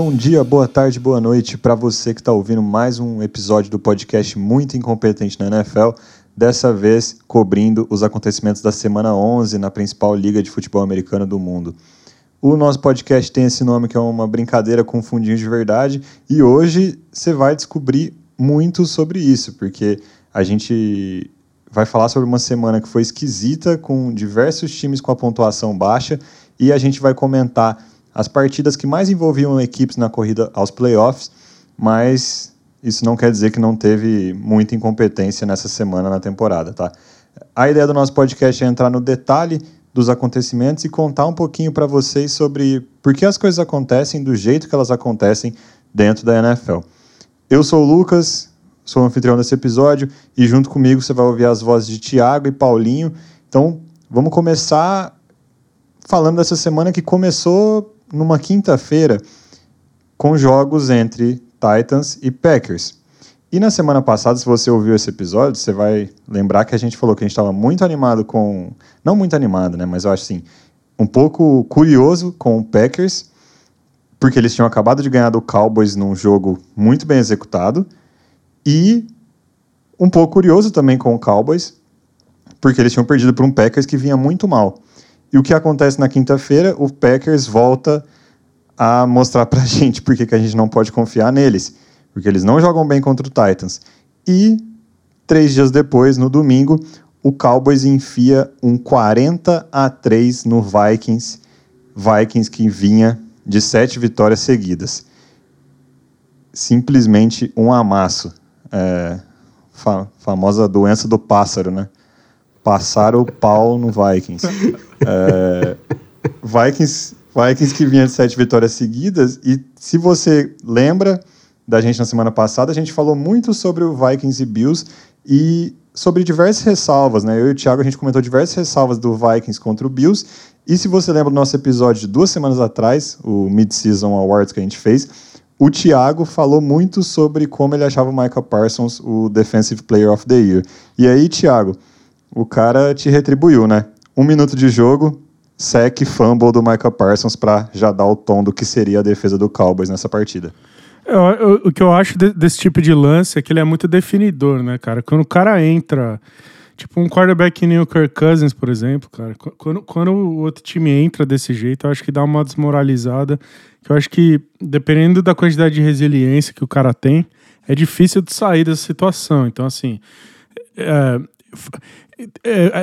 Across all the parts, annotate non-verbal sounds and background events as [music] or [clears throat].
Bom dia, boa tarde, boa noite para você que está ouvindo mais um episódio do podcast Muito Incompetente na NFL. Dessa vez cobrindo os acontecimentos da semana 11 na principal liga de futebol americano do mundo. O nosso podcast tem esse nome que é uma brincadeira com fundinho de verdade e hoje você vai descobrir muito sobre isso, porque a gente vai falar sobre uma semana que foi esquisita, com diversos times com a pontuação baixa e a gente vai comentar as partidas que mais envolviam equipes na corrida aos playoffs, mas isso não quer dizer que não teve muita incompetência nessa semana na temporada, tá? A ideia do nosso podcast é entrar no detalhe dos acontecimentos e contar um pouquinho para vocês sobre por que as coisas acontecem do jeito que elas acontecem dentro da NFL. Eu sou o Lucas, sou o anfitrião desse episódio e junto comigo você vai ouvir as vozes de Tiago e Paulinho. Então, vamos começar falando dessa semana que começou numa quinta-feira com jogos entre Titans e Packers. E na semana passada, se você ouviu esse episódio, você vai lembrar que a gente falou que a gente estava muito animado com. Não muito animado, né? Mas eu acho assim, um pouco curioso com o Packers, porque eles tinham acabado de ganhar do Cowboys num jogo muito bem executado. E um pouco curioso também com o Cowboys, porque eles tinham perdido para um Packers que vinha muito mal. E o que acontece na quinta-feira? O Packers volta a mostrar pra [laughs] gente porque que a gente não pode confiar neles. Porque eles não jogam bem contra o Titans. E três dias depois, no domingo, o Cowboys enfia um 40 a 3 no Vikings. Vikings que vinha de sete vitórias seguidas. Simplesmente um amasso. É, fa famosa doença do pássaro, né? Passaram o pau no Vikings. É, Vikings, Vikings que vinha de sete vitórias seguidas. E se você lembra da gente na semana passada, a gente falou muito sobre o Vikings e Bills e sobre diversas ressalvas, né? Eu e o Thiago, a gente comentou diversas ressalvas do Vikings contra o Bills. E se você lembra do nosso episódio de duas semanas atrás, o Mid-Season Awards que a gente fez, o Thiago falou muito sobre como ele achava o Michael Parsons o Defensive Player of the Year. E aí, Thiago, o cara te retribuiu, né? Um minuto de jogo, sec fumble do Michael Parsons para já dar o tom do que seria a defesa do Cowboys nessa partida. Eu, eu, o que eu acho de, desse tipo de lance é que ele é muito definidor, né, cara? Quando o cara entra, tipo um quarterback nem o Kirk Cousins, por exemplo, cara, quando, quando o outro time entra desse jeito, eu acho que dá uma desmoralizada. Eu acho que, dependendo da quantidade de resiliência que o cara tem, é difícil de sair dessa situação. Então, assim, é,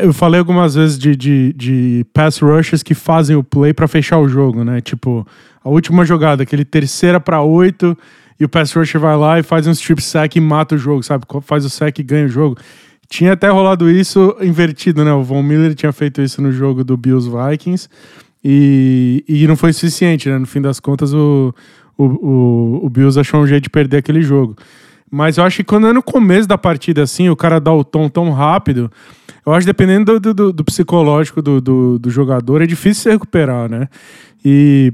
eu falei algumas vezes de, de, de pass rushers que fazem o play para fechar o jogo, né? Tipo, a última jogada, aquele terceira para oito, e o pass rusher vai lá e faz um strip sack e mata o jogo, sabe? Faz o sack e ganha o jogo. Tinha até rolado isso invertido, né? O Von Miller tinha feito isso no jogo do Bills Vikings e, e não foi suficiente, né? No fim das contas, o, o, o, o Bills achou um jeito de perder aquele jogo. Mas eu acho que quando é no começo da partida, assim, o cara dá o tom tão rápido, eu acho que dependendo do, do, do psicológico do, do, do, jogador, é difícil se recuperar, né? E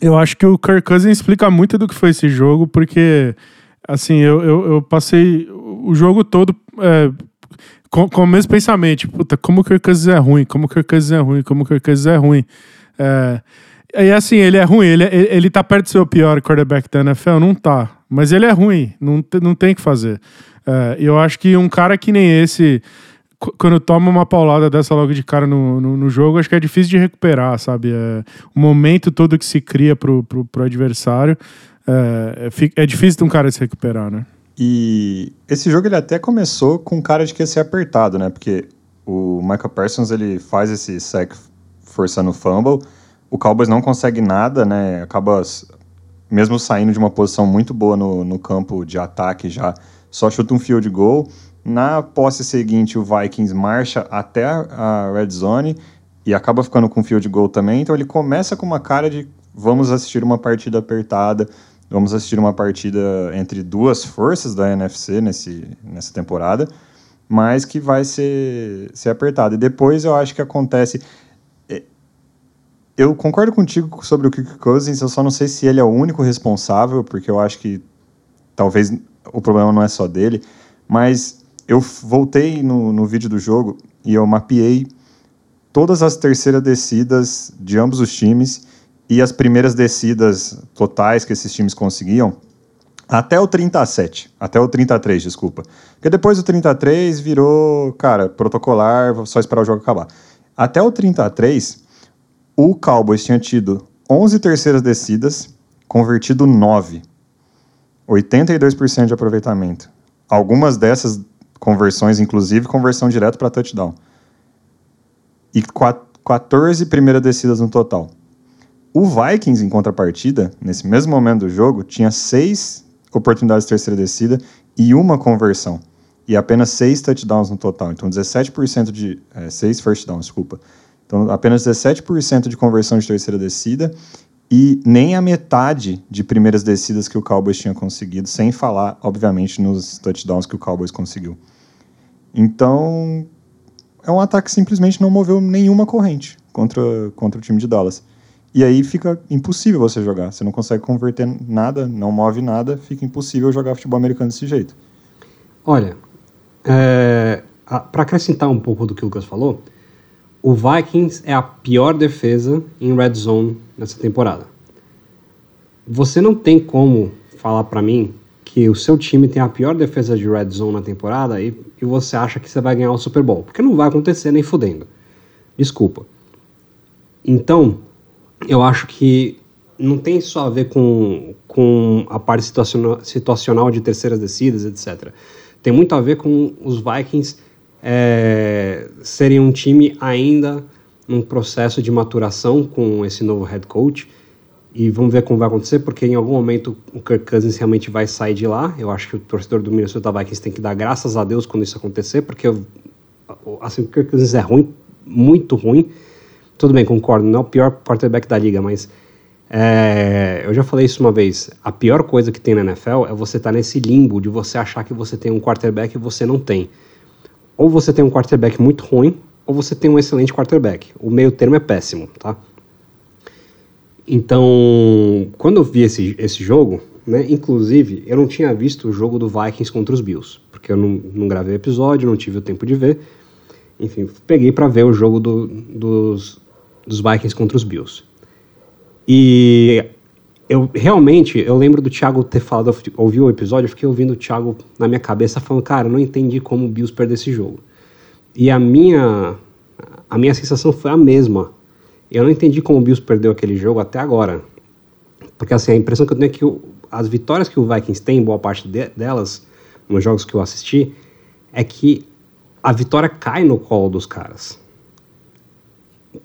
eu acho que o Kirk Cousins explica muito do que foi esse jogo, porque, assim, eu, eu, eu passei o jogo todo é, com, com o mesmo pensamento, tipo, puta, como o Kirk Cousins é ruim, como o Kirk Cousins é ruim, como o Kirk Cousins é ruim. É, e assim, ele é ruim, ele, ele, ele tá perto de ser o pior quarterback da NFL? Não tá. Mas ele é ruim, não, não tem o que fazer. É, eu acho que um cara que nem esse quando toma uma paulada dessa logo de cara no, no, no, jogo, acho que é difícil de recuperar, sabe? É, o momento todo que se cria pro, pro, pro adversário é, é, é, difícil de um cara se recuperar, né? E esse jogo ele até começou com cara de que ia ser apertado, né? Porque o Michael Parsons ele faz esse sack forçando o fumble, o Cowboys não consegue nada, né? Acaba mesmo saindo de uma posição muito boa no, no campo de ataque já, só chuta um field goal na posse seguinte, o Vikings marcha até a red zone e acaba ficando com field goal também. Então ele começa com uma cara de vamos assistir uma partida apertada, vamos assistir uma partida entre duas forças da NFC nesse, nessa temporada, mas que vai ser, ser apertada. E depois eu acho que acontece. Eu concordo contigo sobre o Kirk Cousins, eu só não sei se ele é o único responsável, porque eu acho que talvez o problema não é só dele, mas eu voltei no, no vídeo do jogo e eu mapeei todas as terceiras descidas de ambos os times e as primeiras descidas totais que esses times conseguiam, até o 37, até o 33, desculpa. Porque depois do 33 virou, cara, protocolar, só esperar o jogo acabar. Até o 33, o Cowboys tinha tido 11 terceiras descidas, convertido 9. 82% de aproveitamento. Algumas dessas conversões, inclusive conversão direto para touchdown. E 14 primeiras descidas no total. O Vikings, em contrapartida, nesse mesmo momento do jogo, tinha seis oportunidades de terceira descida e uma conversão. E apenas seis touchdowns no total. Então, 17% de. É, seis first downs, desculpa. Então, apenas 17% de conversão de terceira descida e nem a metade de primeiras descidas que o Cowboys tinha conseguido, sem falar, obviamente, nos touchdowns que o Cowboys conseguiu. Então, é um ataque que simplesmente não moveu nenhuma corrente contra, contra o time de Dallas. E aí fica impossível você jogar. Você não consegue converter nada, não move nada, fica impossível jogar futebol americano desse jeito. Olha, é, para acrescentar um pouco do que o Lucas falou, o Vikings é a pior defesa em red zone nessa temporada. Você não tem como falar para mim que o seu time tem a pior defesa de red zone na temporada e, e você acha que você vai ganhar o Super Bowl, porque não vai acontecer nem fudendo. Desculpa. Então, eu acho que não tem só a ver com, com a parte situacional, situacional de terceiras descidas, etc. Tem muito a ver com os Vikings é, serem um time ainda num processo de maturação com esse novo head coach. E vamos ver como vai acontecer, porque em algum momento o Kirk Cousins realmente vai sair de lá. Eu acho que o torcedor do Minnesota Vikings tem que dar graças a Deus quando isso acontecer, porque assim, o Kirk Cousins é ruim, muito ruim. Tudo bem, concordo, não é o pior quarterback da liga, mas é, eu já falei isso uma vez. A pior coisa que tem na NFL é você estar tá nesse limbo de você achar que você tem um quarterback e você não tem ou você tem um quarterback muito ruim, ou você tem um excelente quarterback. O meio termo é péssimo, tá? Então, quando eu vi esse, esse jogo, né, inclusive, eu não tinha visto o jogo do Vikings contra os Bills, porque eu não, não gravei o episódio, não tive o tempo de ver. Enfim, peguei para ver o jogo do, dos, dos Vikings contra os Bills. E eu realmente, eu lembro do Thiago ter falado, ouviu o episódio, eu fiquei ouvindo o Thiago na minha cabeça falando, cara, eu não entendi como o Bills perdeu esse jogo. E a minha a minha sensação foi a mesma. Eu não entendi como o Bills perdeu aquele jogo até agora. Porque assim, a impressão que eu tenho é que o, as vitórias que o Vikings tem, boa parte de, delas, nos jogos que eu assisti, é que a vitória cai no colo dos caras.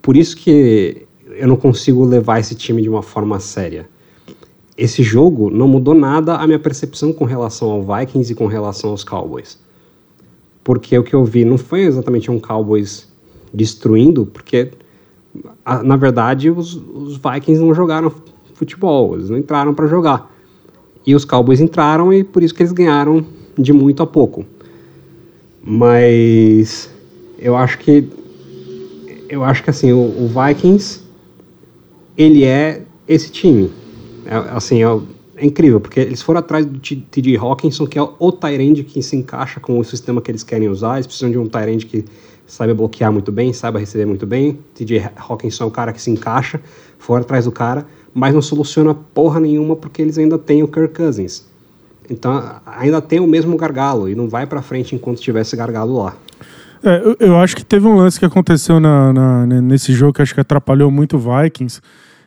Por isso que eu não consigo levar esse time de uma forma séria esse jogo não mudou nada a minha percepção com relação ao Vikings e com relação aos Cowboys. Porque o que eu vi não foi exatamente um Cowboys destruindo, porque na verdade os, os, Vikings não jogaram futebol, eles não entraram para jogar. E os Cowboys entraram e por isso que eles ganharam de muito a pouco. Mas eu acho que eu acho que assim o, o Vikings ele é esse time é, assim, é, é, incrível, porque eles foram atrás do T.J. Hawkinson, que é o Tyrande que se encaixa com o sistema que eles querem usar. Eles precisam de um Tyrande que saiba bloquear muito bem, saiba receber muito bem. T.J. Hawkinson é o cara que se encaixa, foram atrás do cara, mas não soluciona porra nenhuma porque eles ainda têm o Kirk Cousins. Então ainda tem o mesmo gargalo e não vai para frente enquanto tiver esse gargalo lá. É, eu, eu, acho que teve um lance que aconteceu na, na, nesse jogo que acho que atrapalhou muito o Vikings,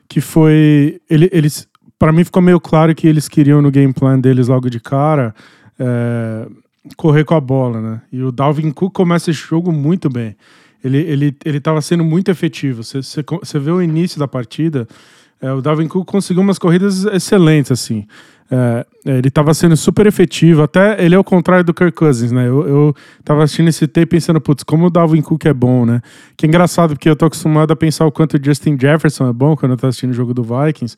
que foi ele, eles para mim ficou meio claro que eles queriam no game plan deles logo de cara é, correr com a bola, né? E o Dalvin Cook começa esse jogo muito bem. Ele ele ele estava sendo muito efetivo. Você, você, vê o início da partida, é, o Dalvin Cook conseguiu umas corridas excelentes assim. É, é ele estava sendo super efetivo, até ele é o contrário do Kirk Cousins, né? Eu, eu tava assistindo esse tape pensando, putz, como o Dalvin Cook é bom, né? Que é engraçado, porque eu tô acostumado a pensar o quanto o Justin Jefferson é bom quando eu tô assistindo o jogo do Vikings,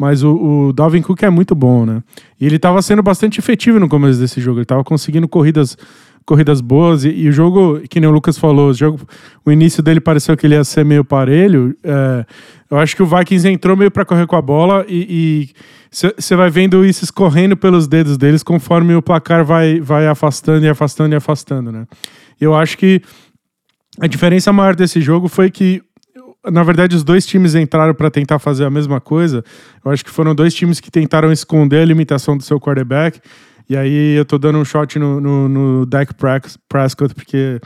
mas o, o Dalvin Cook é muito bom, né? E ele estava sendo bastante efetivo no começo desse jogo. Ele estava conseguindo corridas corridas boas e, e, o jogo, que nem o Lucas falou, o jogo, o início dele pareceu que ele ia ser meio parelho. É, eu acho que o Vikings entrou meio para correr com a bola e você vai vendo isso escorrendo pelos dedos deles conforme o placar vai, vai afastando e afastando e afastando, né? Eu acho que a diferença maior desse jogo foi que na verdade, os dois times entraram para tentar fazer a mesma coisa. Eu acho que foram dois times que tentaram esconder a limitação do seu quarterback. E aí eu tô dando um shot no, no, no Dak Prescott, porque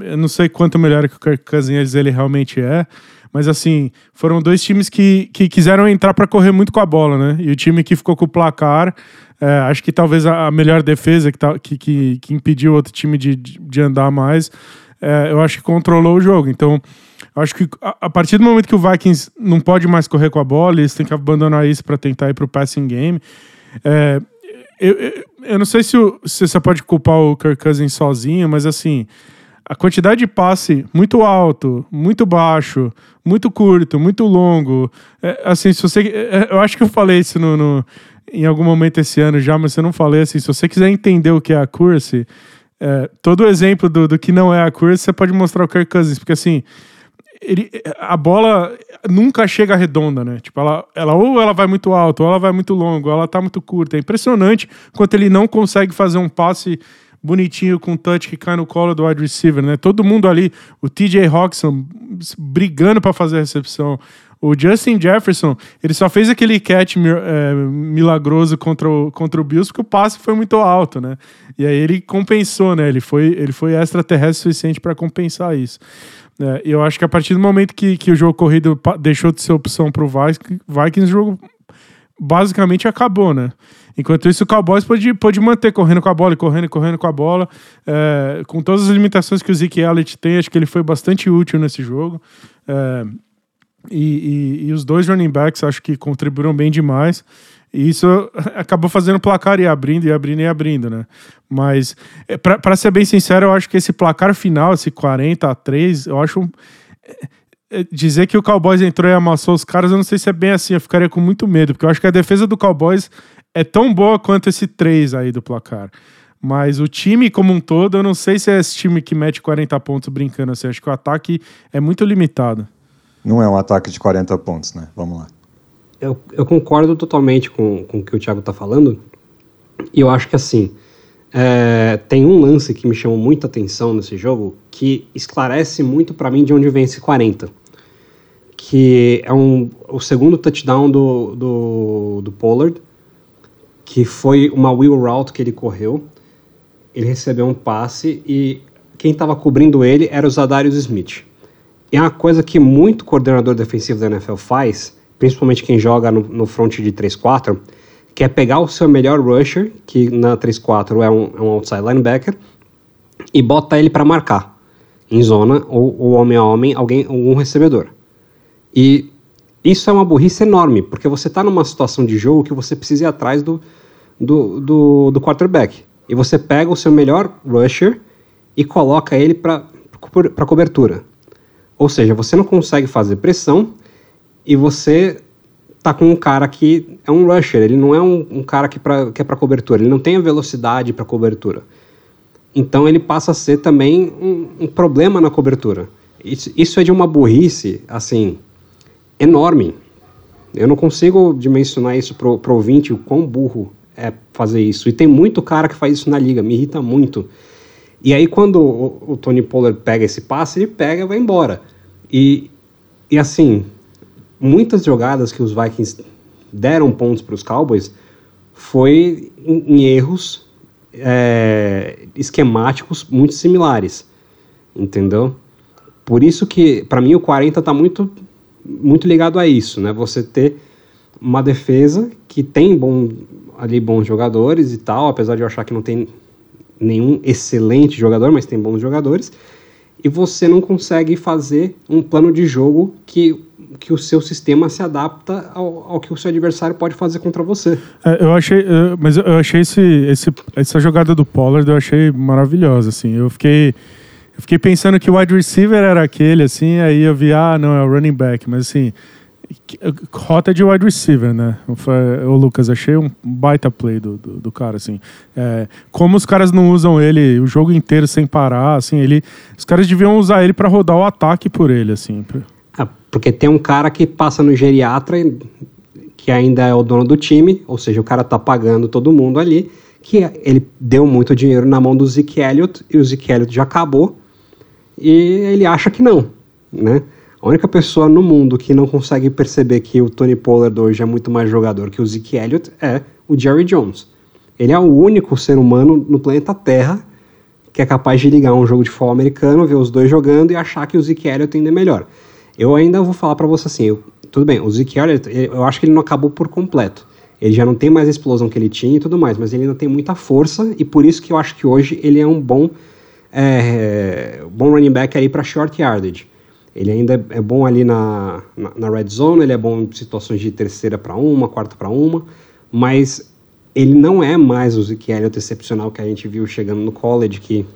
eu não sei quanto melhor que o Kirk Cousins ele realmente é. Mas assim, foram dois times que, que quiseram entrar para correr muito com a bola, né? E o time que ficou com o placar, é, acho que talvez a, melhor defesa que, tá, que, que, que impediu outro time de, de andar mais, é, eu acho que controlou o jogo. Então, acho que a, a, partir do momento que o Vikings não pode mais correr com a bola, eles têm que abandonar isso para tentar ir para o passing game. É, eu, eu, eu, não sei se, o, se você pode culpar o Kirk Cousins sozinho, mas assim, a quantidade de passe muito alto, muito baixo, muito curto, muito longo. É, assim, se você. É, eu acho que eu falei isso no, no, em algum momento esse ano já, mas eu não falei assim. Se você quiser entender o que é a curse, é, todo exemplo do, do que não é a curse, você pode mostrar o Kirk Cousins, porque assim. Ele, a bola nunca chega redonda, né? Tipo, ela, ela ou ela vai muito alto, ou ela vai muito longo, ou ela tá muito curta. É impressionante quanto ele não consegue fazer um passe bonitinho com touch que cai no colo do wide receiver, né? Todo mundo ali, o TJ Hawkinson brigando para fazer a recepção. O Justin Jefferson, ele só fez aquele catch é, milagroso contra o, contra o Bills porque o passe foi muito alto, né? E aí ele compensou, né? Ele foi, ele foi extraterrestre suficiente para compensar isso. É, eu acho que a partir do momento que, que o jogo corrido deixou de ser opção para o Vikings, o jogo basicamente acabou, né? Enquanto isso, o Cowboys pode, pode manter correndo com a bola, correndo, correndo com a bola. É, com todas as limitações que o Zeke Elliott tem, acho que ele foi bastante útil nesse jogo. É, e, e, e, os dois running backs acho que contribuíram bem demais. E isso acabou fazendo placar e abrindo, e abrindo, e abrindo, né? Mas, é, para ser bem sincero, eu acho que esse placar final, esse 40 a 3, eu acho. É, é, dizer que o Cowboys entrou e amassou os caras, eu não sei se é bem assim, eu ficaria com muito medo, porque eu acho que a defesa do Cowboys é tão boa quanto esse 3 aí do placar. Mas o time como um todo, eu não sei se é esse time que mete 40 pontos brincando assim. Acho que o ataque é muito limitado. Não é um ataque de 40 pontos, né? Vamos lá. Eu, eu concordo totalmente com, com o que o Thiago tá falando. E eu acho que assim, é, tem um lance que me chamou muita atenção nesse jogo que esclarece muito para mim de onde vem esse 40. Que é um, o segundo touchdown do, do, do Pollard que foi uma wheel route que ele correu. Ele recebeu um passe e quem estava cobrindo ele era o Zadarius Smith. É uma coisa que muito coordenador defensivo da NFL faz, principalmente quem joga no, no front de 3-4, que é pegar o seu melhor rusher, que na 3-4 é um, é um outside linebacker, e bota ele para marcar em zona, ou, ou homem a homem, alguém, algum recebedor. E isso é uma burrice enorme, porque você está numa situação de jogo que você precisa ir atrás do, do, do, do quarterback. E você pega o seu melhor rusher e coloca ele para cobertura. Ou seja, você não consegue fazer pressão e você tá com um cara que é um rusher, ele não é um, um cara que, pra, que é para cobertura, ele não tem a velocidade para cobertura. Então ele passa a ser também um, um problema na cobertura. Isso, isso é de uma burrice, assim, enorme. Eu não consigo dimensionar isso pro, pro ouvinte, o quão burro é fazer isso. E tem muito cara que faz isso na liga, me irrita muito. E aí quando o, o Tony Pollard pega esse passe, ele pega e vai embora. E, e assim, muitas jogadas que os Vikings deram pontos para os Cowboys foi em, em erros é, esquemáticos muito similares, entendeu? Por isso que, para mim, o 40 está muito muito ligado a isso, né? Você ter uma defesa que tem bom, ali bons jogadores e tal, apesar de eu achar que não tem nenhum excelente jogador, mas tem bons jogadores, e você não consegue fazer um plano de jogo que, que o seu sistema se adapta ao, ao que o seu adversário pode fazer contra você. É, eu achei, mas eu achei esse, esse, essa jogada do Pollard, eu achei maravilhosa, assim, eu fiquei eu fiquei pensando que o wide receiver era aquele, assim, aí eu vi, ah, não, é o running back, mas assim, rota de wide receiver, né? O Lucas, achei um baita play do, do, do cara, assim. É, como os caras não usam ele o jogo inteiro sem parar, assim, ele, os caras deviam usar ele para rodar o ataque por ele, assim. Ah, porque tem um cara que passa no geriatra, que ainda é o dono do time, ou seja, o cara tá pagando todo mundo ali, que ele deu muito dinheiro na mão do Zeke Elliott, e o Zeke Elliott já acabou, e ele acha que não, né? A única pessoa no mundo que não consegue perceber que o Tony Pollard hoje é muito mais jogador que o Zeke Elliott é o Jerry Jones. Ele é o único ser humano no planeta Terra que é capaz de ligar um jogo de futebol americano, ver os dois jogando e achar que o Zeke Elliott ainda é melhor. Eu ainda vou falar para você assim, eu, tudo bem, o Zeke Elliott, eu acho que ele não acabou por completo. Ele já não tem mais a explosão que ele tinha e tudo mais, mas ele ainda tem muita força e por isso que eu acho que hoje ele é um bom, é, bom running back aí para short yardage. Ele ainda é bom ali na, na, na, red zone, ele é bom em situações de terceira para uma, quarta para uma, mas ele não é mais o Zeke Elliott excepcional que a gente viu chegando no college, que,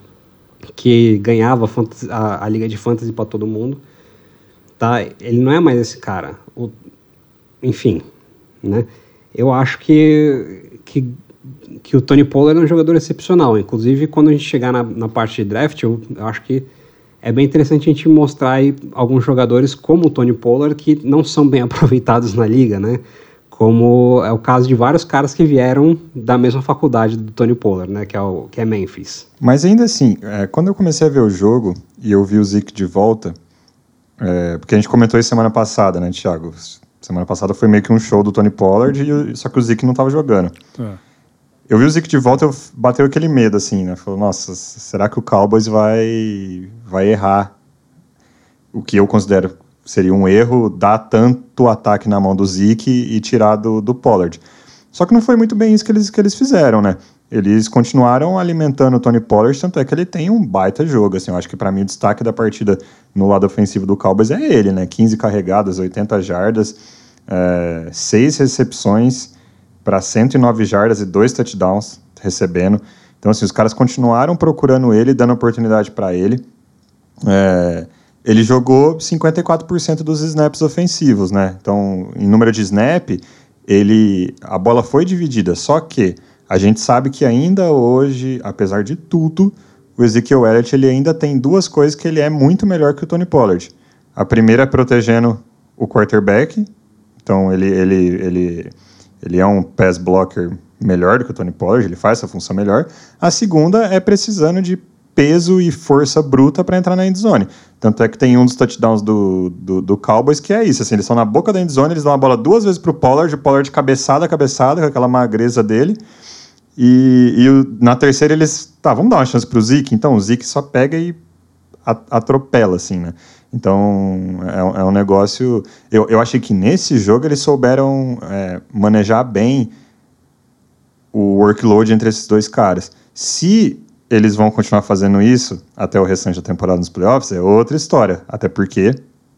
que ganhava a, a liga de fantasy para todo mundo. Tá? Ele não é mais esse cara. O, enfim, né? Eu acho que, que, que o Tony Pollard é um jogador excepcional. Inclusive, quando a gente chegar na, na parte de draft, eu, eu acho que é bem interessante a gente mostrar aí alguns jogadores como o Tony Pollard que não são bem [laughs] aproveitados na liga, né? Como é o caso de vários caras que vieram da mesma faculdade do Tony Pollard, né? Que é, o, que é Memphis. Mas ainda assim, é, quando eu comecei a ver o jogo e eu vi o Zeke de volta, é, porque a gente comentou isso semana passada, né, Thiago? Semana passada foi meio que um show do Tony Pollard, e, só que o Zeke não estava jogando. É. Eu vi o Zeke de volta, eu bateu aquele medo, assim, né? Falou, nossa, será que o Cowboys vai, vai errar o que eu considero seria um erro dar tanto ataque na mão do Zeke e tirar do, do Pollard. Só que não foi muito bem isso que eles, que eles fizeram, né? Eles continuaram alimentando o Tony Pollard, tanto é que ele tem um baita jogo. Assim, eu acho que para mim o destaque da partida no lado ofensivo do Cowboys é ele, né? 15 carregadas, 80 jardas, é, 6 recepções, para 109 jardas e dois touchdowns recebendo. Então, assim, os caras continuaram procurando ele, dando oportunidade para ele. É, ele jogou 54% dos snaps ofensivos, né? Então, em número de snap, ele a bola foi dividida, só que a gente sabe que ainda hoje, apesar de tudo, o Ezekiel Elliott ele ainda tem duas coisas que ele é muito melhor que o Tony Pollard. A primeira é protegendo o quarterback, então ele, ele, ele ele é um pass blocker melhor do que o Tony Pollard, ele faz essa função melhor. A segunda é precisando de peso e força bruta para entrar na endzone. Tanto é que tem um dos touchdowns do, do, do, Cowboys que é isso, assim, eles estão na boca da endzone, eles dão a bola duas vezes para o Pollard, o Pollard cabeçada, cabeçada, com aquela magreza dele, e, e na terceira eles, tá, vamos dar uma chance para o Zeke, então o Zeke só pega e atropela, assim, né? Então, é, é, um negócio. Eu, eu achei que nesse jogo eles souberam é, manejar bem o workload entre esses dois caras. Se eles vão continuar fazendo isso até o restante da temporada nos playoffs, é outra história. Até porque,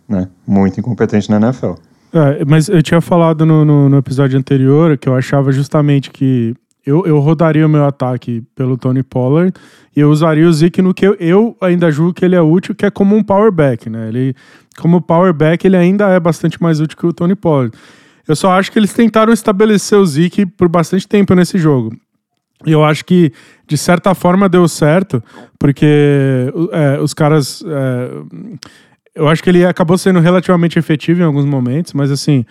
né, muito incompetente na NFL. É, mas eu tinha falado no, no, no episódio anterior que eu achava justamente que eu, eu rodaria o meu ataque pelo Tony Pollard e eu usaria o Zeke no que eu, eu, ainda julgo que ele é útil, que é como um power back, né? Ele, como power back, ele ainda é bastante mais útil que o Tony Pollard. Eu só acho que eles tentaram estabelecer o Zeke por bastante tempo nesse jogo. E eu acho que, de certa forma, deu certo, porque é, os caras. É, eu acho que ele acabou sendo relativamente efetivo em alguns momentos, mas assim,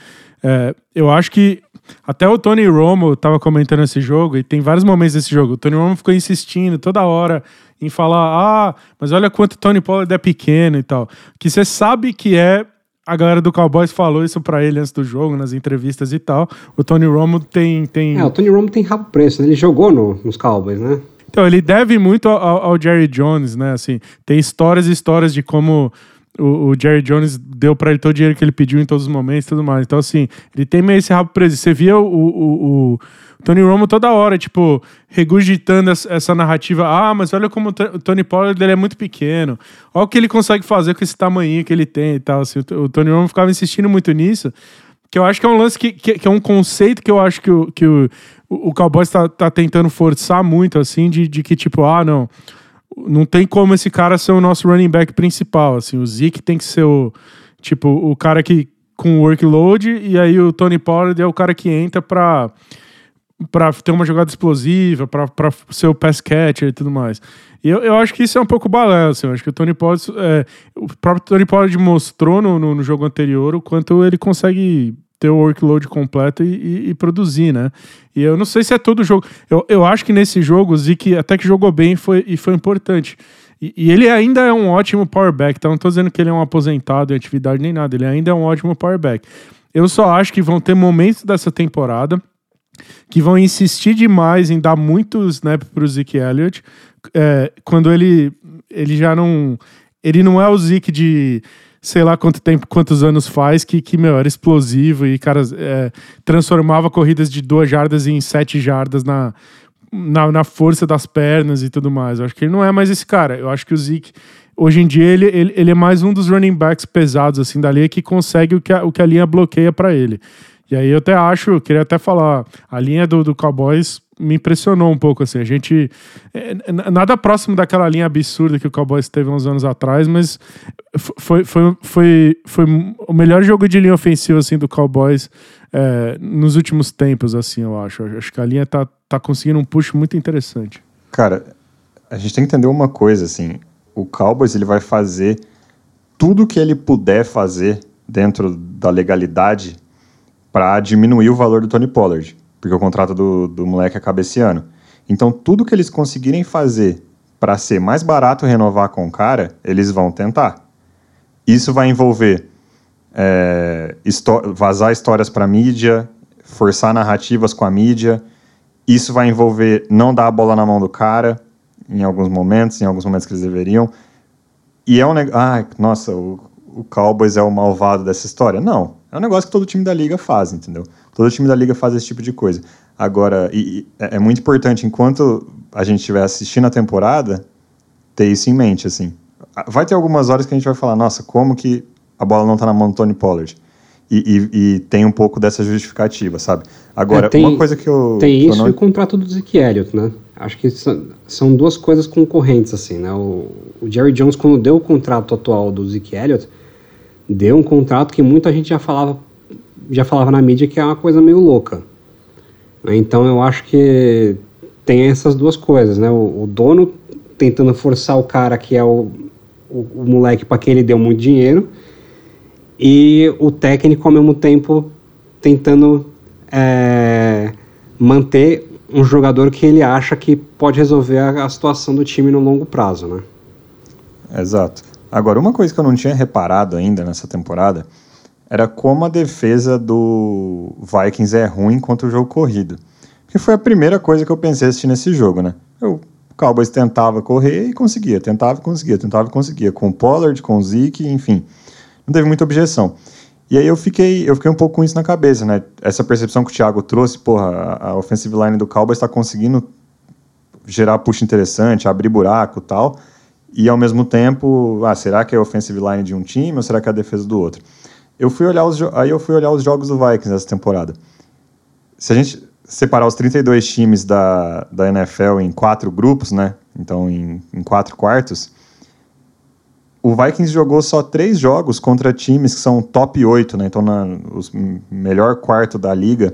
é, eu acho que até o Tony Romo estava comentando esse jogo, e tem vários momentos desse jogo. O Tony Romo ficou insistindo toda hora em falar: ah, mas olha quanto Tony Pollard é pequeno e tal. Que você sabe que é. A galera do Cowboys falou isso para ele antes do jogo, nas entrevistas e tal. O Tony Romo tem. tem... É, o Tony Romo tem rabo preço, né? Ele jogou no, nos Cowboys, né? Então, ele deve muito ao, ao Jerry Jones, né? Assim, tem histórias e histórias de como o, o Jerry Jones deu para ele todo o dinheiro que ele pediu em todos os momentos e tudo mais. Então, assim, ele tem meio esse rabo preso. Você via o, o, o Tony Romo toda hora, tipo, regurgitando essa narrativa. Ah, mas olha como o Tony Pollard ele é muito pequeno. Olha o que ele consegue fazer com esse tamanho que ele tem e tal. Assim, o Tony Romo ficava insistindo muito nisso. Que eu acho que é um lance que, que, que é um conceito que eu acho que o, que o, o Cowboys tá, tá tentando forçar muito, assim, de, de que, tipo, ah, não não tem como esse cara ser o nosso running back principal, assim, o Zeke tem que ser o tipo o cara que com workload e aí o Tony Pollard é o cara que entra para para ter uma jogada explosiva, para ser o pass catcher e tudo mais. E eu, eu acho que isso é um pouco balanço. Assim, eu acho que o Tony Pollard, é, o próprio Tony Pollard mostrou no, no, no jogo anterior o quanto ele consegue ter o workload completo e, e, e, produzir, né? E eu não sei se é todo jogo. Eu, eu acho que nesse jogo o Zeke até que jogou bem foi, e foi importante. E, e, ele ainda é um ótimo power back, então não tô dizendo que ele é um aposentado em atividade nem nada, ele ainda é um ótimo power back. Eu só acho que vão ter momentos dessa temporada que vão insistir demais em dar muito snap pro Zeke Elliott, é, quando ele, ele já não. Ele não é o Zeke de sei lá quanto tempo, quantos anos faz, que, que meu, era explosivo e, cara, é, transformava corridas de duas jardas em sete jardas na, na, na, força das pernas e tudo mais. Eu acho que ele não é mais esse cara. Eu acho que o Zeke, hoje em dia, ele, ele, ele é mais um dos running backs pesados, assim, da linha que consegue o que a, o que a linha bloqueia para ele. E aí eu até acho, queria até falar, a linha do, do Cowboys me impressionou um pouco, assim. A gente. É, nada próximo daquela linha absurda que o Cowboys teve uns anos atrás, mas foi, foi, foi, foi o melhor jogo de linha ofensiva, assim, do Cowboys é, nos últimos tempos, assim, eu acho. Acho que a linha tá, tá conseguindo um push muito interessante. Cara, a gente tem que entender uma coisa, assim. O Cowboys, ele vai fazer tudo que ele puder fazer dentro da legalidade para diminuir o valor do Tony Pollard porque o contrato do, do moleque acaba esse ano. Então, tudo que eles conseguirem fazer para ser mais barato renovar com o cara, eles vão tentar. Isso vai envolver é, vazar histórias para mídia, forçar narrativas com a mídia. Isso vai envolver não dar a bola na mão do cara em alguns momentos, em alguns momentos que eles deveriam. E é um negócio. Ah, nossa, o, o Cowboys é o malvado dessa história. Não. É um negócio que todo time da liga faz, entendeu? Todo time da liga faz esse tipo de coisa. Agora, e, e é, é muito importante, enquanto a gente estiver assistindo a temporada, ter isso em mente, assim. Vai ter algumas horas que a gente vai falar, nossa, como que a bola não está na mão do Tony Pollard? E, e, e, tem um pouco dessa justificativa, sabe? Agora, é, tem, uma coisa que eu. Tem isso eu não... e o contrato do Zeke Elliott, né? Acho que são, são duas coisas concorrentes, assim, né? O, o, Jerry Jones, quando deu o contrato atual do Zeke Elliott, deu um contrato que muita gente já falava já falava na mídia que é uma coisa meio louca. Então eu acho que tem essas duas coisas, né? O, o dono tentando forçar o cara que é o, o, o moleque para quem ele deu muito dinheiro e o técnico ao mesmo tempo tentando é, manter um jogador que ele acha que pode resolver a, a situação do time no longo prazo, né? Exato. Agora, uma coisa que eu não tinha reparado ainda nessa temporada era como a defesa do Vikings é ruim contra o jogo corrido. Que foi a primeira coisa que eu pensei assistir nesse jogo, né? o Cowboys tentava correr e conseguia, tentava e conseguia, tentava e conseguia, com o Pollard, com o Zeke, enfim. Não teve muita objeção. E aí eu fiquei, eu fiquei um pouco com isso na cabeça, né? Essa percepção que o Thiago trouxe, porra, a, offensive line do Cowboys está conseguindo gerar push interessante, abrir buraco tal. E ao mesmo tempo, ah, será que é a offensive line de um time ou será que é a defesa do outro? Eu fui olhar os aí eu fui olhar os jogos do Vikings essa temporada. Se a gente separar os 32 times da, da NFL em quatro grupos, né? Então em, em quatro quartos, o Vikings jogou só três jogos contra times que são top 8, né? Então na, os melhor quarto da liga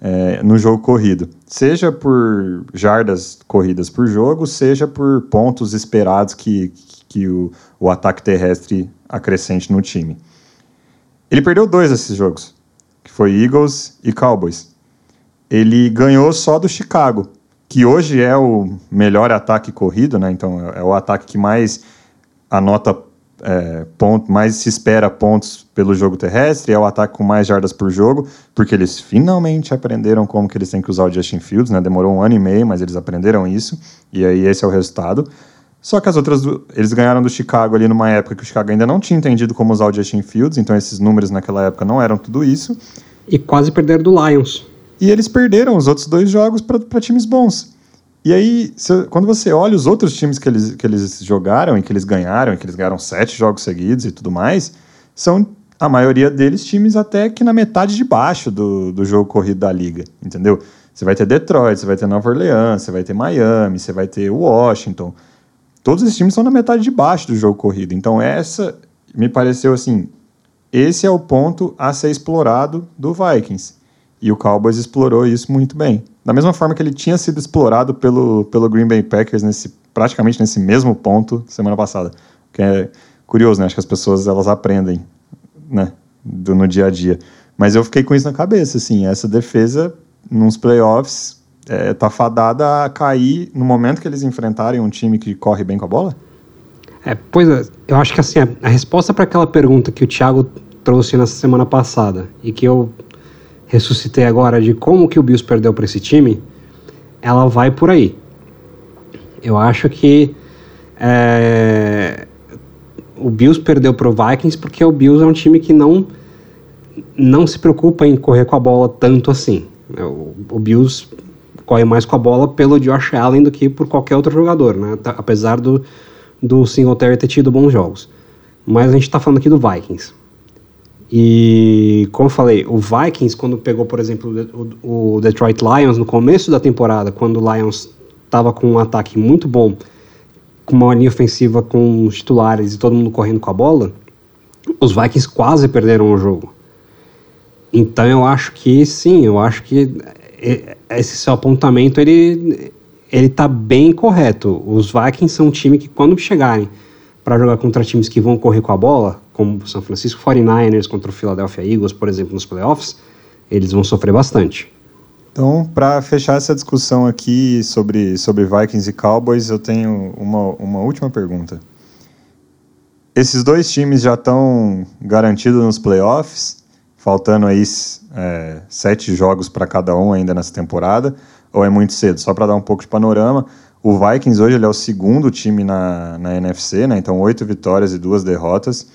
é, no jogo corrido. Seja por jardas corridas por jogo, seja por pontos esperados que, que o, o ataque terrestre acrescente no time. Ele perdeu dois desses jogos, que foi Eagles e Cowboys. Ele ganhou só do Chicago, que hoje é o melhor ataque corrido, né? Então é o ataque que mais anota é, ponto, mais se espera pontos pelo jogo terrestre, é o ataque com mais jardas por jogo, porque eles finalmente aprenderam como que eles têm que usar o Justin Fields, né? Demorou um ano e meio, mas eles aprenderam isso, e aí esse é o resultado. Só que as outras, eles ganharam do Chicago ali numa época que o Chicago ainda não tinha entendido como usar o Justin Fields, então esses números naquela época não eram tudo isso. E quase perderam do Lions. E eles perderam os outros dois jogos para times bons. E aí, se, quando você olha os outros times que eles, que eles jogaram e que eles ganharam, e que eles ganharam sete jogos seguidos e tudo mais, são a maioria deles times até que na metade de baixo do, do jogo corrido da liga, entendeu? Você vai ter Detroit, você vai ter Nova Orleans, você vai ter Miami, você vai ter Washington. Todos esses times são na metade de baixo do jogo corrido. Então, essa me pareceu assim: esse é o ponto a ser explorado do Vikings. E o Cowboys explorou isso muito bem. Da mesma forma que ele tinha sido explorado pelo, pelo Green Bay Packers nesse, praticamente nesse mesmo ponto semana passada. Que é curioso, né? Acho que as pessoas elas aprendem, né? Do, no dia a dia. Mas eu fiquei com isso na cabeça, assim, essa defesa nos playoffs é, tá fadada a cair no momento que eles enfrentarem um time que corre bem com a bola? É, pois é, eu acho que assim, a, resposta para aquela pergunta que o Thiago trouxe na semana passada e que eu ressuscitei agora de como que o Bills perdeu para esse time, ela vai por aí. Eu acho que é, o Bills perdeu para o Vikings porque o Bills é um time que não não se preocupa em correr com a bola tanto assim. O, o Bills corre mais com a bola pelo Josh Allen do que por qualquer outro jogador, né? Apesar do, do Singletary ter tido bons jogos. Mas a gente está falando aqui do Vikings. E, como eu falei, o Vikings, quando pegou, por exemplo, o, o Detroit Lions no começo da temporada, quando o Lions estava com um ataque muito bom, com uma linha ofensiva com os titulares e todo mundo correndo com a bola, os Vikings quase perderam o jogo. Então eu acho que sim, eu acho que esse seu apontamento ele ele tá bem correto. Os Vikings são um time que quando chegarem para jogar contra times que vão correr com a bola, como o São Francisco 49ers contra o Philadelphia Eagles, por exemplo, nos playoffs, eles vão sofrer bastante. Então, para fechar essa discussão aqui sobre, sobre Vikings e Cowboys, eu tenho uma, uma última pergunta. Esses dois times já estão garantidos nos playoffs, faltando aí é, sete jogos para cada um ainda nessa temporada, ou é muito cedo? Só para dar um pouco de panorama, o Vikings hoje ele é o segundo time na, na NFC, né? então oito vitórias e duas derrotas.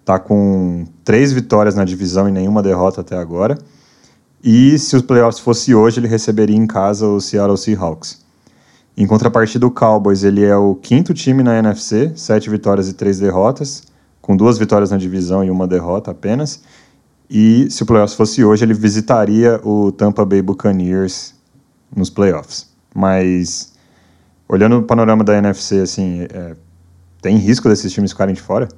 Está com três vitórias na divisão e nenhuma derrota até agora. E se os playoffs fosse hoje, ele receberia em casa o Seattle Seahawks. Em contrapartida, o Cowboys ele é o quinto time na NFC, sete vitórias e três derrotas, com duas vitórias na divisão e uma derrota apenas. E se o playoffs fosse hoje, ele visitaria o Tampa Bay Buccaneers nos playoffs. Mas olhando o panorama da NFC, assim, é, tem risco desses times ficarem de fora?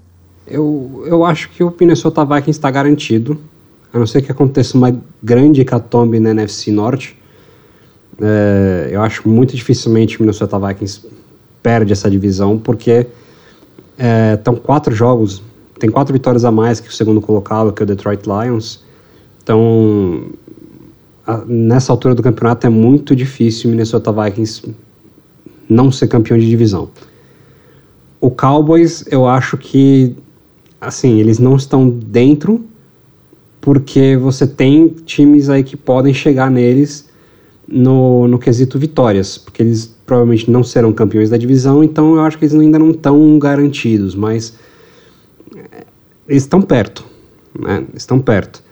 Eu, eu acho que o Minnesota Vikings está garantido, a não ser que aconteça uma grande hecatombe na NFC Norte. É, eu acho muito dificilmente o Minnesota Vikings perde essa divisão, porque estão é, quatro jogos tem quatro vitórias a mais que o segundo colocado, que é o Detroit Lions. Então, a, nessa altura do campeonato é muito difícil o Minnesota Vikings não ser campeão de divisão. O Cowboys, eu acho que, assim, eles não estão dentro porque você tem times aí que podem chegar neles no, no quesito vitórias, porque eles provavelmente não serão campeões da divisão, então eu acho que eles ainda não estão garantidos, mas eles estão perto, né? Estão perto.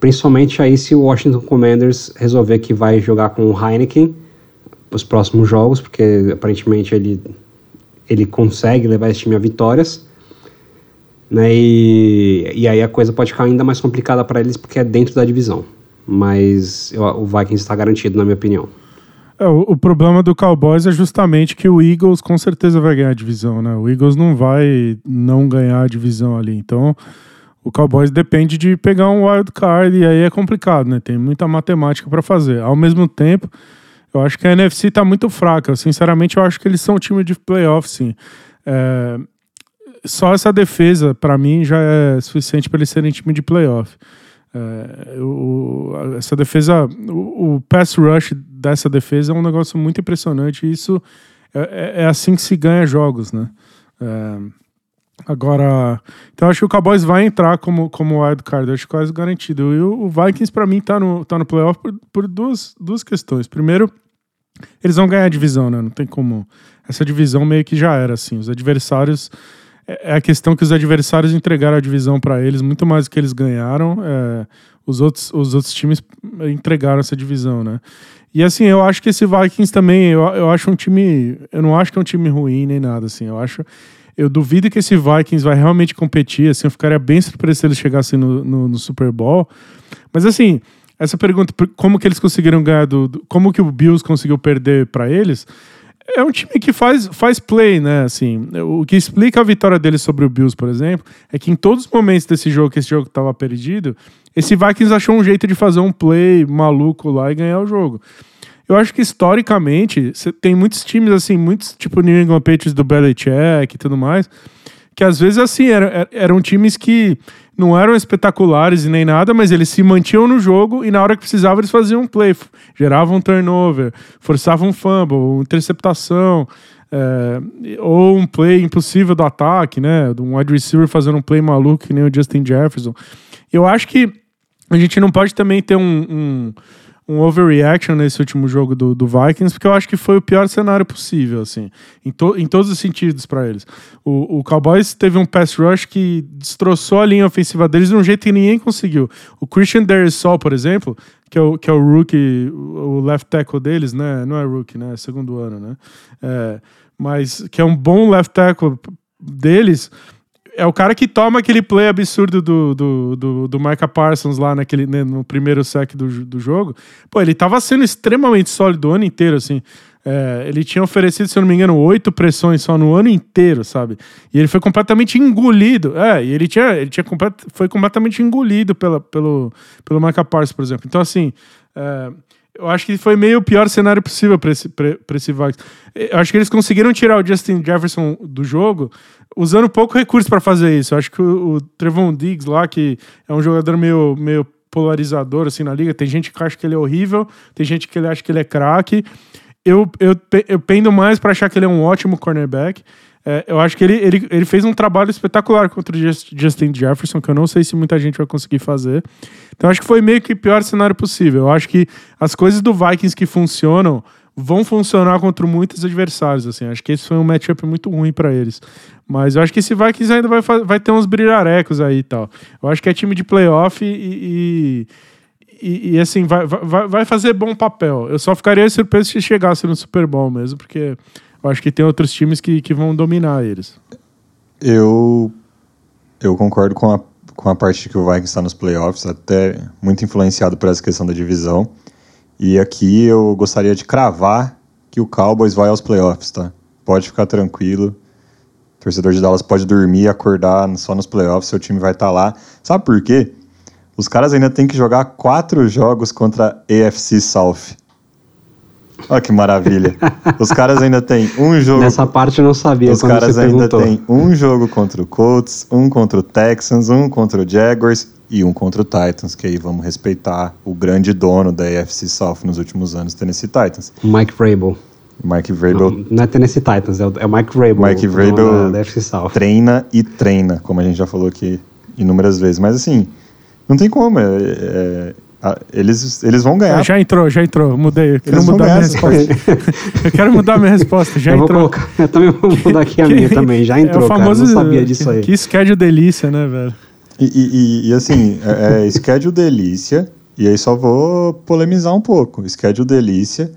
Principalmente aí se o Washington Commanders resolver que vai jogar com o Heineken os próximos jogos, porque aparentemente ele, ele consegue levar esse time a vitórias. Né? E, e aí a coisa pode ficar ainda mais complicada para eles porque é dentro da divisão. Mas eu, o Vikings está garantido, na minha opinião. É, o, o, problema do Cowboys é justamente que o Eagles com certeza vai ganhar a divisão, né? O Eagles não vai não ganhar a divisão ali. Então, o Cowboys depende de pegar um wild card e aí é complicado, né? Tem muita matemática para fazer. Ao mesmo tempo, eu acho que a NFC tá muito fraca. Sinceramente, eu acho que eles são um time de playoff, sim. É... Só essa defesa, para mim, já é suficiente para eles serem time de playoff. É, o, essa defesa, o, o, pass rush dessa defesa é um negócio muito impressionante. Isso é, é, é assim que se ganha jogos, né? É, agora, então acho que o Cowboys vai entrar como, como wild card, acho quase garantido. E o, o Vikings, para mim, tá no, tá no playoff por, por duas, duas questões. Primeiro, eles vão ganhar a divisão, né? Não tem como. Essa divisão meio que já era, assim. Os adversários é, é a questão que os adversários entregaram a divisão para eles muito mais do que eles ganharam. É, os, outros, os outros times entregaram essa divisão, né? E assim, eu acho que esse Vikings também, eu, eu acho um time. Eu não acho que é um time ruim nem nada, assim. Eu acho. Eu duvido que esse Vikings vai realmente competir, assim, eu ficaria bem surpreso se eles chegassem no, no, no Super Bowl. Mas assim, essa pergunta, como que eles conseguiram ganhar do. do como que o Bills conseguiu perder para eles? é um time que faz, faz play, né? Assim, o que explica a vitória dele sobre o Bills, por exemplo, é que em todos os momentos desse jogo, que esse jogo estava perdido, esse Vikings achou um jeito de fazer um play maluco lá e ganhar o jogo. Eu acho que historicamente, tem muitos times assim, muitos tipo New England Patriots do Belichick e tudo mais, que às vezes assim, eram, eram times que não eram espetaculares e nem nada, mas eles se mantinham no jogo e na hora que precisavam eles faziam um play, geravam um turnover, forçavam um fumble, interceptação. É, ou um play impossível do ataque, né? Um wide receiver fazendo um play maluco que nem o Justin Jefferson. Eu acho que a gente não pode também ter um, um um overreaction nesse último jogo do, do, Vikings, porque eu acho que foi o pior cenário possível, assim, em, to, em todos os sentidos para eles. O, o, Cowboys teve um pass rush que destroçou a linha ofensiva deles de um jeito que ninguém conseguiu. O Christian Darisaw, por exemplo, que é o, que é o rookie, o left tackle deles, né? Não é rookie, né? É segundo ano, né? É, mas que é um bom left tackle deles é o cara que toma aquele play absurdo do, do, do, do Micah Parsons lá naquele, né, no primeiro sec do, do jogo. Pô, ele tava sendo extremamente sólido o ano inteiro, assim. É, ele tinha oferecido, se eu não me engano, oito pressões só no ano inteiro, sabe? E ele foi completamente engolido. É, e ele tinha, ele tinha complet, foi completamente engolido pela, pelo, pelo Micah Parsons, por exemplo. Então, assim, é, eu acho que foi meio o pior cenário possível para esse, pra, esse Vikings. Eu acho que eles conseguiram tirar o Justin Jefferson do jogo usando pouco recurso para fazer isso. Eu acho que o, o Trevon Diggs lá, que é um jogador meio, meio polarizador assim na liga, tem gente que acha que ele é horrível, tem gente que ele acha que ele é craque. Eu, eu, eu pendo mais para achar que ele é um ótimo cornerback. É, eu acho que ele, ele, ele fez um trabalho espetacular contra o Justin Jefferson, que eu não sei se muita gente vai conseguir fazer. Então acho que foi meio que o pior cenário possível. Eu acho que as coisas do Vikings que funcionam vão funcionar contra muitos adversários. Assim. Acho que esse foi um matchup muito ruim para eles. Mas eu acho que esse Vikings ainda vai, vai ter uns brilharecos aí e tal. Eu acho que é time de playoff e, e, e, e assim, vai, vai, vai fazer bom papel. Eu só ficaria surpreso se chegasse no Super Bowl mesmo, porque eu acho que tem outros times que, que vão dominar eles. Eu, eu concordo com a, com a parte que o Vikings está nos playoffs, até muito influenciado por essa questão da divisão. E aqui eu gostaria de cravar que o Cowboys vai aos playoffs, tá? Pode ficar tranquilo. O torcedor de Dallas pode dormir acordar só nos playoffs, seu time vai estar tá lá. Sabe por quê? Os caras ainda têm que jogar quatro jogos contra a AFC South. Olha que maravilha. Os caras ainda têm um jogo. Nessa parte eu não sabia. Os caras ainda têm um jogo contra o Colts, um contra o Texans, um contra o Jaguars e um contra o Titans, que aí vamos respeitar o grande dono da AFC South nos últimos anos, Tennessee Titans. Mike Vrabel. Mike Vrabel. Não, não é Tennessee Titans, é o, é Mike Vrabel. Mike Vrabel da, da South. treina e treina, como a gente já falou aqui inúmeras vezes. Mas assim, não tem como. É, é, ah, eles, eles vão ganhar. Já entrou, já entrou. Mudei. Eu quero eles mudar minha resposta. eu quero mudar minha resposta. Já eu entrou. Vou colocar, eu também vou mudar aqui a [laughs] minha também. Já entrou, é o famoso, cara. Não sabia disso aí. Que schedule delícia, né, velho? E, e, e assim, é, é schedule delícia. E aí só vou polemizar um pouco. Schedule delícia.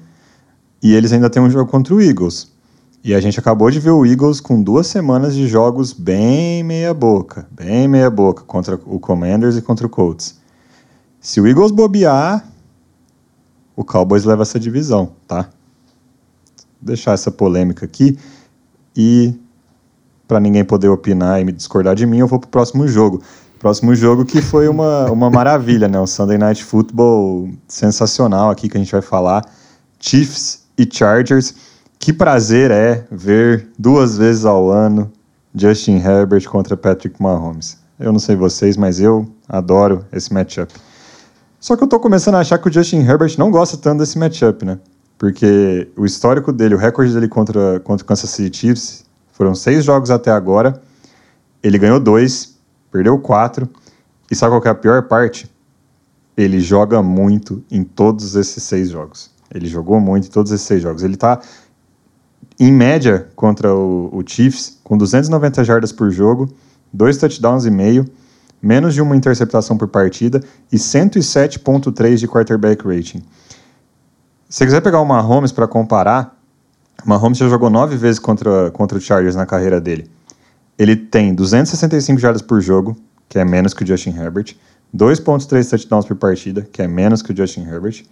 E eles ainda têm um jogo contra o Eagles. E a gente acabou de ver o Eagles com duas semanas de jogos bem meia boca. Bem meia boca contra o Commanders e contra o Colts. Se o Eagles bobear, o Cowboys leva essa divisão, tá? Vou deixar essa polêmica aqui e para ninguém poder opinar e me discordar de mim, eu vou pro próximo jogo. Próximo jogo que foi uma, uma maravilha, né? O Sunday Night Football sensacional aqui que a gente vai falar. Chiefs e Chargers. Que prazer é ver duas vezes ao ano Justin Herbert contra Patrick Mahomes. Eu não sei vocês, mas eu adoro esse matchup. Só que eu tô começando a achar que o Justin Herbert não gosta tanto desse matchup, né? Porque o histórico dele, o recorde dele contra, contra o Kansas City Chiefs, foram seis jogos até agora. Ele ganhou dois, perdeu quatro. E sabe qual é a pior parte? Ele joga muito em todos esses seis jogos. Ele jogou muito em todos esses seis jogos. Ele tá, em média, contra o, o Chiefs, com 290 jardas por jogo, dois touchdowns e meio menos de uma interceptação por partida e 107.3 de quarterback rating. Se quiser pegar o Mahomes para comparar, o Mahomes já jogou nove vezes contra, contra o Chargers na carreira dele. Ele tem 265 jardas por jogo, que é menos que o Justin Herbert, 2.3 touchdowns por partida, que é menos que o Justin Herbert,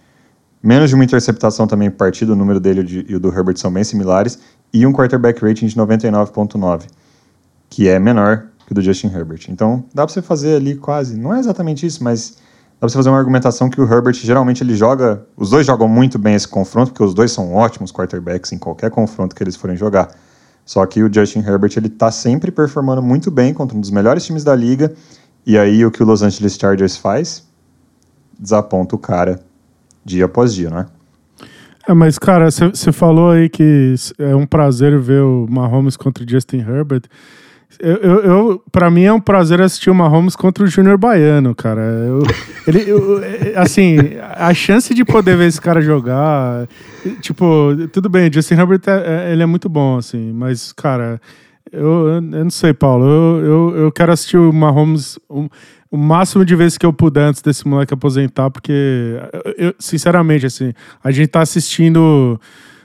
menos de uma interceptação também por partida, o número dele e o do Herbert são bem similares, e um quarterback rating de 99.9, que é menor que do Justin Herbert. Então, dá para você fazer ali quase, não é exatamente isso, mas dá para você fazer uma argumentação que o Herbert geralmente ele joga, os dois jogam muito bem esse confronto, porque os dois são ótimos quarterbacks em qualquer confronto que eles forem jogar. Só que o Justin Herbert ele tá sempre performando muito bem contra um dos melhores times da liga, e aí o que o Los Angeles Chargers faz? Desaponta o cara dia após dia, não é? É, mas, cara, você falou aí que é um prazer ver o Mahomes contra o Justin Herbert. Eu, eu, eu para mim é um prazer assistir o Mahomes contra o Júnior Baiano, cara. Eu, ele, eu, assim, a chance de poder ver esse cara jogar, tipo, tudo bem, Justin Herbert é, é ele é muito bom, assim, mas, cara, eu, eu não sei, Paulo, eu, eu, eu quero assistir o Mahomes o, o máximo de vezes que eu puder antes desse moleque aposentar, porque, eu, sinceramente, assim, a gente tá assistindo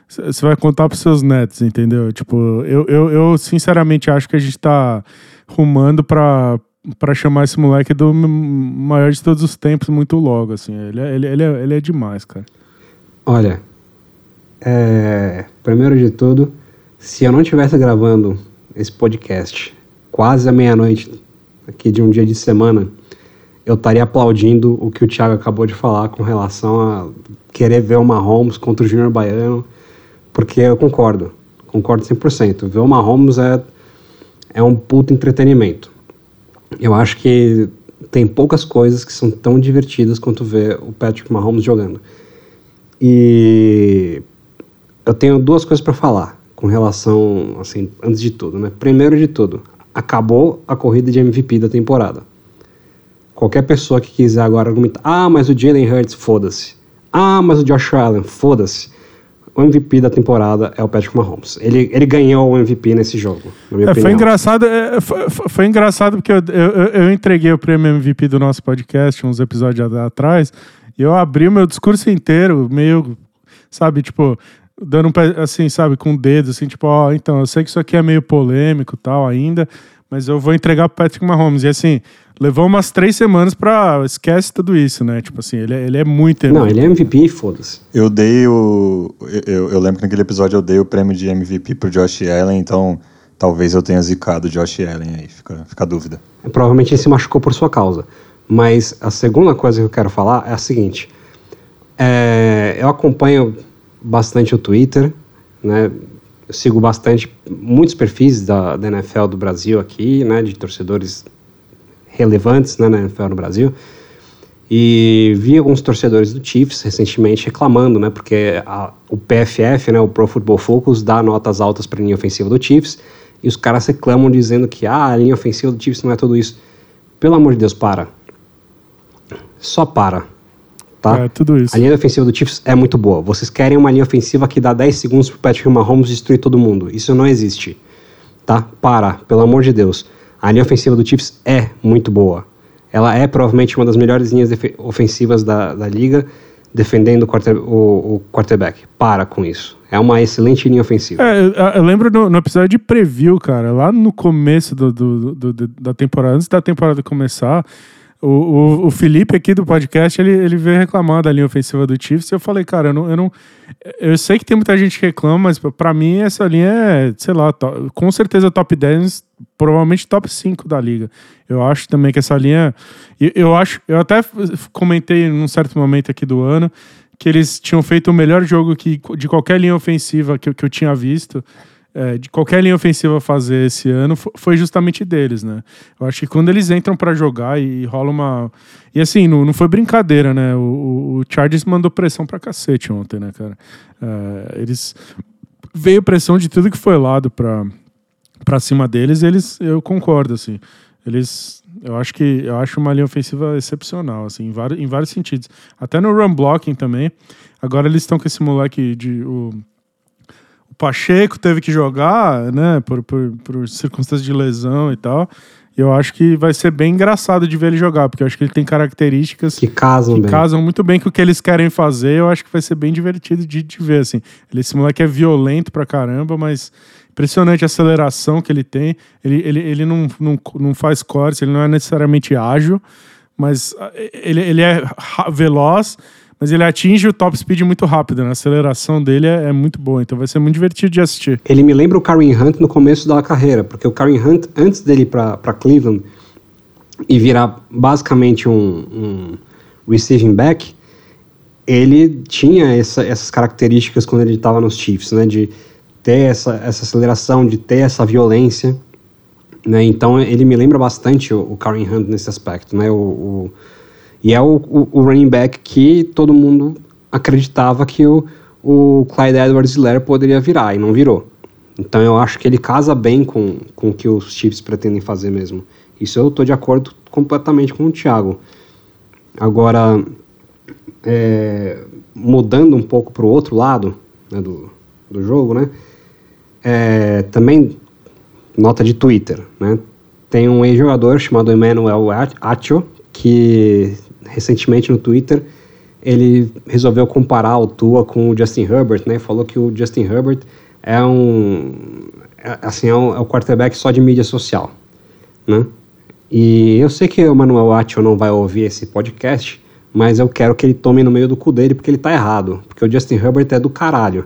você vai contar pros seus netos, entendeu? Tipo, eu, eu, eu sinceramente acho que a gente tá rumando pra, pra chamar esse moleque do maior de todos os tempos muito logo, assim. Ele, é, ele, ele, é, ele é demais, cara. Olha, é, primeiro de tudo, se eu não estivesse gravando esse podcast quase à meia-noite aqui de um dia de semana, eu estaria aplaudindo o que o Thiago acabou de falar com relação a querer ver o Mahomes contra o Júnior Baiano porque eu concordo, concordo 100%. Ver o Mahomes é, é um puto entretenimento. Eu acho que tem poucas coisas que são tão divertidas quanto ver o Patrick Mahomes jogando. E eu tenho duas coisas para falar com relação, assim, antes de tudo, né? Primeiro de tudo, acabou a corrida de MVP da temporada. Qualquer pessoa que quiser agora argumentar, ah, mas o Jalen Hurts, foda-se. Ah, mas o Josh Allen, foda-se o MVP da temporada é o Patrick Mahomes. Ele, ele ganhou o MVP nesse jogo, na minha é, opinião. Foi engraçado, é, foi, foi, engraçado porque eu, eu, eu, entreguei o prêmio MVP do nosso podcast uns episódios atrás e eu abri o meu discurso inteiro, meio, sabe, tipo, dando um, assim, sabe, com o dedo, assim, tipo, ó, oh, então, eu sei que isso aqui é meio polêmico tal ainda, mas eu vou entregar pro Patrick Mahomes. E assim, levou umas três semanas pra. Esquece tudo isso, né? Tipo assim, ele é, ele é muito. Não, ele é MVP, foda-se. Eu dei o. Eu, eu lembro que naquele episódio eu dei o prêmio de MVP pro Josh Allen, então talvez eu tenha zicado o Josh Allen aí, fica, fica a dúvida. É, provavelmente ele se machucou por sua causa. Mas a segunda coisa que eu quero falar é a seguinte. É, eu acompanho bastante o Twitter, né? Eu sigo bastante muitos perfis da, da NFL do Brasil aqui, né? De torcedores relevantes né, na NFL no Brasil. E vi alguns torcedores do Chiefs recentemente reclamando, né, porque a, o PFF, né, o Pro Football Focus, dá notas altas para a linha ofensiva do Chiefs, e os caras reclamam dizendo que ah, a linha ofensiva do Chiefs não é tudo isso. Pelo amor de Deus, para. Só para. Tá? É, tudo isso. A linha ofensiva do Chiefs é muito boa. Vocês querem uma linha ofensiva que dá 10 segundos pro Patrick Mahomes destruir todo mundo. Isso não existe. Tá? Para, pelo amor de Deus. A linha ofensiva do Chiefs é muito boa. Ela é provavelmente uma das melhores linhas ofensivas da, da liga, defendendo o, quarter, o, o, quarterback. Para com isso. É uma excelente linha ofensiva. É, eu lembro no, no, episódio de preview, cara, lá no começo do, do, do, da temporada, antes da temporada começar, o, o, o, Felipe aqui do podcast, ele, ele veio reclamar da linha ofensiva do Chiefs e eu falei, cara, eu não, eu não. Eu sei que tem muita gente que reclama, mas para mim essa linha é, sei lá, to, com certeza top 10, provavelmente top 5 da liga. Eu acho também que essa linha. Eu, eu acho. Eu até comentei num certo momento aqui do ano que eles tinham feito o melhor jogo que, de qualquer linha ofensiva que, que eu tinha visto é, de qualquer linha ofensiva fazer esse ano foi justamente deles, né? Eu acho que quando eles entram para jogar e, rola uma. E assim, não, não foi brincadeira, né? O, o Chargers mandou pressão pra cacete ontem, né, cara? É, eles. Veio pressão de tudo que foi lado pra, pra cima deles, eles. Eu concordo, assim. Eles. Eu acho que eu acho uma linha ofensiva excepcional, assim, em vários, em vários sentidos. Até no run blocking também. Agora eles estão com esse moleque de. O, Pacheco teve que jogar, né, por, por, por circunstâncias de lesão e tal. E eu acho que vai ser bem engraçado de ver ele jogar, porque eu acho que ele tem características que casam, que bem. casam muito bem com o que eles querem fazer. Eu acho que vai ser bem divertido de, de ver, assim. Ele, esse moleque é violento pra caramba, mas impressionante a aceleração que ele tem. Ele, ele, ele não, não, não faz cortes, ele não é necessariamente ágil, mas ele, ele é veloz mas ele atinge o top speed muito rápido, né? A aceleração dele é, é, muito boa, então vai ser muito divertido de assistir. Ele me lembra o Kareem Hunt no começo da carreira, porque o Kareem Hunt, antes dele ir para Cleveland e virar basicamente um, um, receiving back, ele tinha essa, essas características quando ele estava nos Chiefs, né? De ter essa, essa aceleração, de ter essa violência, né? Então ele me lembra bastante o, o Kareem Hunt nesse aspecto, né? o, o e é o, o, o running back que todo mundo acreditava que o, o Clyde Edwards-Helaire poderia virar, e não virou. Então eu acho que ele casa bem com, com o que os Chiefs pretendem fazer mesmo. Isso eu estou de acordo completamente com o Thiago. Agora, é, mudando um pouco para o outro lado né, do, do jogo, né? É, também nota de Twitter, né? Tem um ex-jogador chamado Emmanuel Acho, que recentemente no Twitter ele resolveu comparar o Tua com o Justin Herbert, né? Falou que o Justin Herbert é um é, assim é, um, é um quarterback só de mídia social, né? E eu sei que o Manuel Acho não vai ouvir esse podcast, mas eu quero que ele tome no meio do cu dele porque ele tá errado, porque o Justin Herbert é do caralho.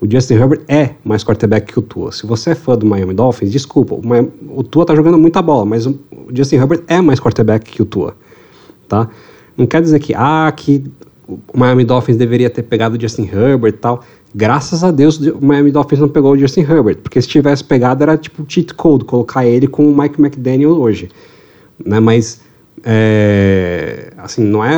O Justin Herbert é mais quarterback que o Tua. Se você é fã do Miami Dolphins, desculpa, o Tua tá jogando muita bola, mas o Justin Herbert é mais quarterback que o Tua, tá? Não quer dizer que, ah, que o Miami Dolphins deveria ter pegado o Justin Herbert e tal. Graças a Deus o Miami Dolphins não pegou o Justin Herbert, porque se tivesse pegado era tipo cheat code, colocar ele com o Mike McDaniel hoje, né? Mas, é, assim, não é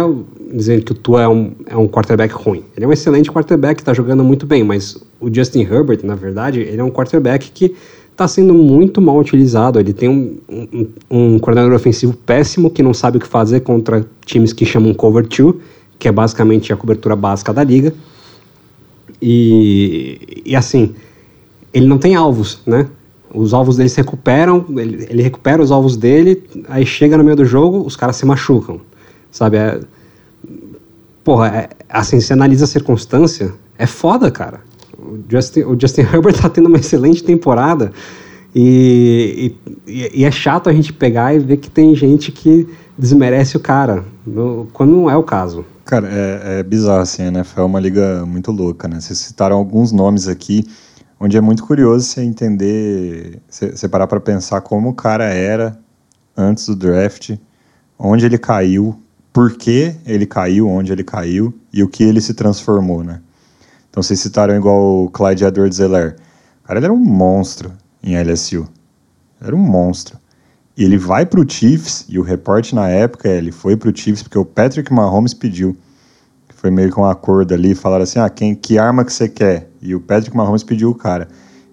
dizendo que o Tua é um, é um quarterback ruim. Ele é um excelente quarterback, está jogando muito bem, mas o Justin Herbert, na verdade, ele é um quarterback que está sendo muito mal utilizado. Ele tem um, um, um, coordenador ofensivo péssimo que não sabe o que fazer contra times que chamam cover two, que é basicamente a cobertura básica da liga. E, e assim, ele não tem alvos, né? Os alvos dele se recuperam, ele, ele recupera os alvos dele, aí chega no meio do jogo, os caras se machucam, sabe? É, porra, é, assim, se analisa a circunstância, é foda, cara. O Justin, o Justin [laughs] Herbert tá tendo uma excelente temporada e, e, e, é chato a gente pegar e ver que tem gente que desmerece o cara, no, quando não é o caso. Cara, é, é bizarro assim, a NFL é uma liga muito louca, né? Vocês citaram alguns nomes aqui, onde é muito curioso você entender, você parar para pensar como o cara era antes do draft, onde ele caiu, por que ele caiu, onde ele caiu e o que ele se transformou, né? Então vocês citaram igual o Clyde Edwards-Helaire. O cara ele era um monstro em LSU. Era um monstro. E ele vai para o Chiefs, e o reporte na época é, ele foi para o Chiefs porque o Patrick Mahomes pediu. Foi meio que um acordo ali, falaram assim, ah, quem, que arma que você quer? E o Patrick Mahomes pediu o cara.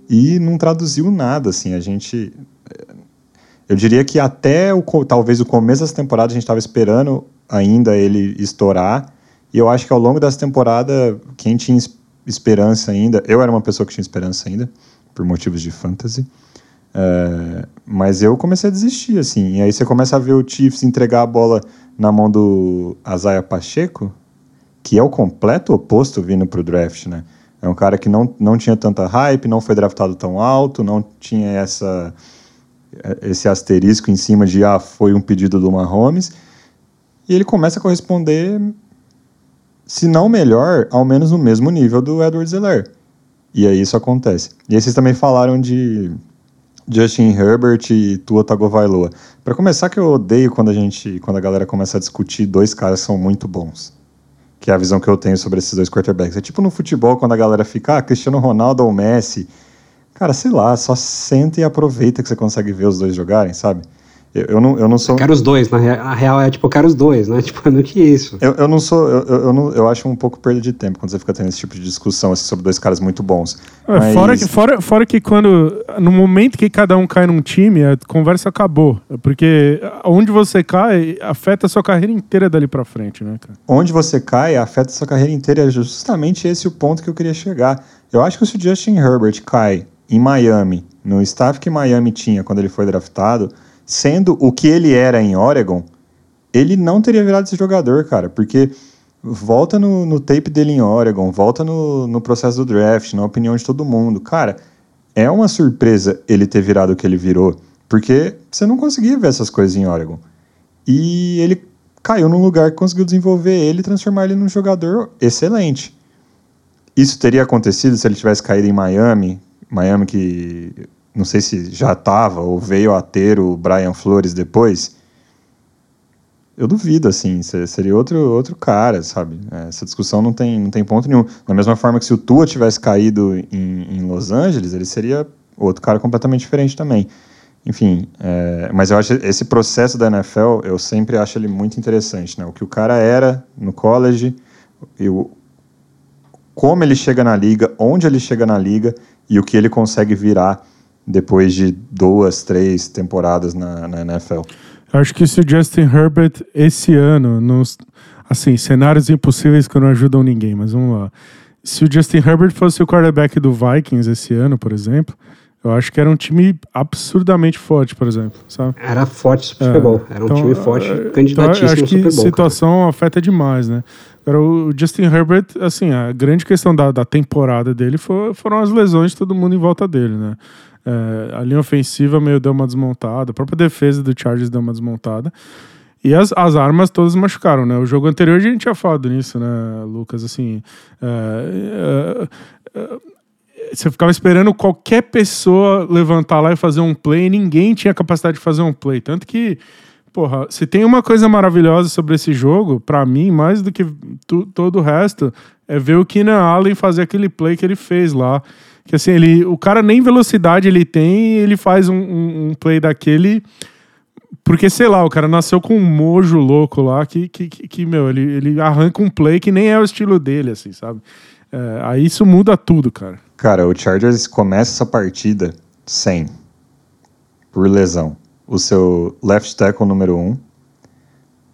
E não traduziu nada, assim, a gente... Eu diria que até o, talvez o começo dessa temporada a gente estava esperando ainda ele estourar. E eu acho que ao longo dessa temporada, quem tinha esperança ainda, eu era uma pessoa que tinha esperança ainda, por motivos de fantasy. É, mas eu comecei a desistir, assim. E aí você começa a ver o Chiefs entregar a bola na mão do Azaia Pacheco, que é o completo oposto vindo para o draft, né? É um cara que não, não tinha tanta hype, não foi draftado tão alto, não tinha essa, esse asterisco em cima de, ah, foi um pedido do Mahomes. E ele começa a corresponder, se não melhor, ao menos no mesmo nível do Edward Zeller. E aí isso acontece. E aí vocês também falaram de Justin Herbert e Tua Tagovailoa. Para começar, que eu odeio quando a gente, quando a galera começa a discutir dois caras que são muito bons. Que é a visão que eu tenho sobre esses dois quarterbacks. É tipo no futebol, quando a galera fica, ah, Cristiano Ronaldo ou Messi. Cara, sei lá, só senta e aproveita que você consegue ver os dois jogarem, sabe? Eu, eu, não, eu não sou. Eu quero os dois, na real é tipo, eu quero os dois, né? [laughs] Tipo, no que isso. Eu, eu não sou. Eu, eu, não, eu acho um pouco perda de tempo quando você fica tendo esse tipo de discussão assim, sobre dois caras muito bons. É, Mas... fora, que, fora, fora que quando. No momento que cada um cai num time, a conversa acabou. Porque onde você cai afeta a sua carreira inteira dali pra frente, né, cara? Onde você cai afeta a sua carreira inteira. É justamente esse o ponto que eu queria chegar. Eu acho que se o Justin Herbert cai em Miami, no staff que Miami tinha quando ele foi draftado sendo o que ele era em Oregon, ele não teria virado esse jogador, cara, porque volta no, no tape dele em Oregon, volta no, no processo do draft, na opinião de todo mundo. Cara, é uma surpresa ele ter virado o que ele virou, porque você não conseguia ver essas coisas em Oregon. E ele caiu num lugar que conseguiu desenvolver ele e transformar ele num jogador excelente. Isso teria acontecido se ele tivesse caído em Miami, Miami que não sei se já estava ou veio a ter o Brian Flores depois. Eu duvido, assim, seria outro, outro cara, sabe? É, essa discussão não tem, não tem ponto nenhum. Da mesma forma que se o Tua tivesse caído em, em Los Angeles, ele seria outro cara completamente diferente também. Enfim, é, mas eu acho esse processo da NFL, eu sempre acho ele muito interessante, né? O que o cara era no college, e o, como ele chega na liga, onde ele chega na liga e o que ele consegue virar depois de duas, três temporadas na, na NFL. Eu acho que se o Justin Herbert esse ano, nos, assim, cenários impossíveis que não ajudam ninguém, mas vamos lá. Se o Justin Herbert fosse o quarterback do Vikings esse ano, por exemplo, eu acho que era um time absurdamente forte, por exemplo, sabe? Era forte Super é, Bowl. Era um então, time forte, é, candidatíssimo então, acho que Super Bowl. A situação cara. afeta demais, né? Agora, o Justin Herbert, assim, a grande questão da, da temporada dele foi, foram as lesões de todo mundo em volta dele, né? É, a linha ofensiva meio deu uma desmontada, a própria defesa do Chargers deu uma desmontada. E as, as armas todas machucaram, né? O jogo anterior a gente tinha falado nisso, né, Lucas? Assim, é, é, é, você ficava esperando qualquer pessoa levantar lá e fazer um play, e ninguém tinha capacidade de fazer um play. Tanto que, porra, se tem uma coisa maravilhosa sobre esse jogo, para mim, mais do que tu, todo o resto, é ver o Keenan Allen fazer aquele play que ele fez lá. Que assim, ele, o cara nem velocidade ele tem, ele faz um, um, um play daquele. Porque, sei lá, o cara nasceu com um mojo louco lá que, que, que, que, meu, ele, ele arranca um play que nem é o estilo dele, assim, sabe? É, aí isso muda tudo, cara. Cara, o Chargers começa essa partida sem, por lesão, o seu left tackle número 1, um,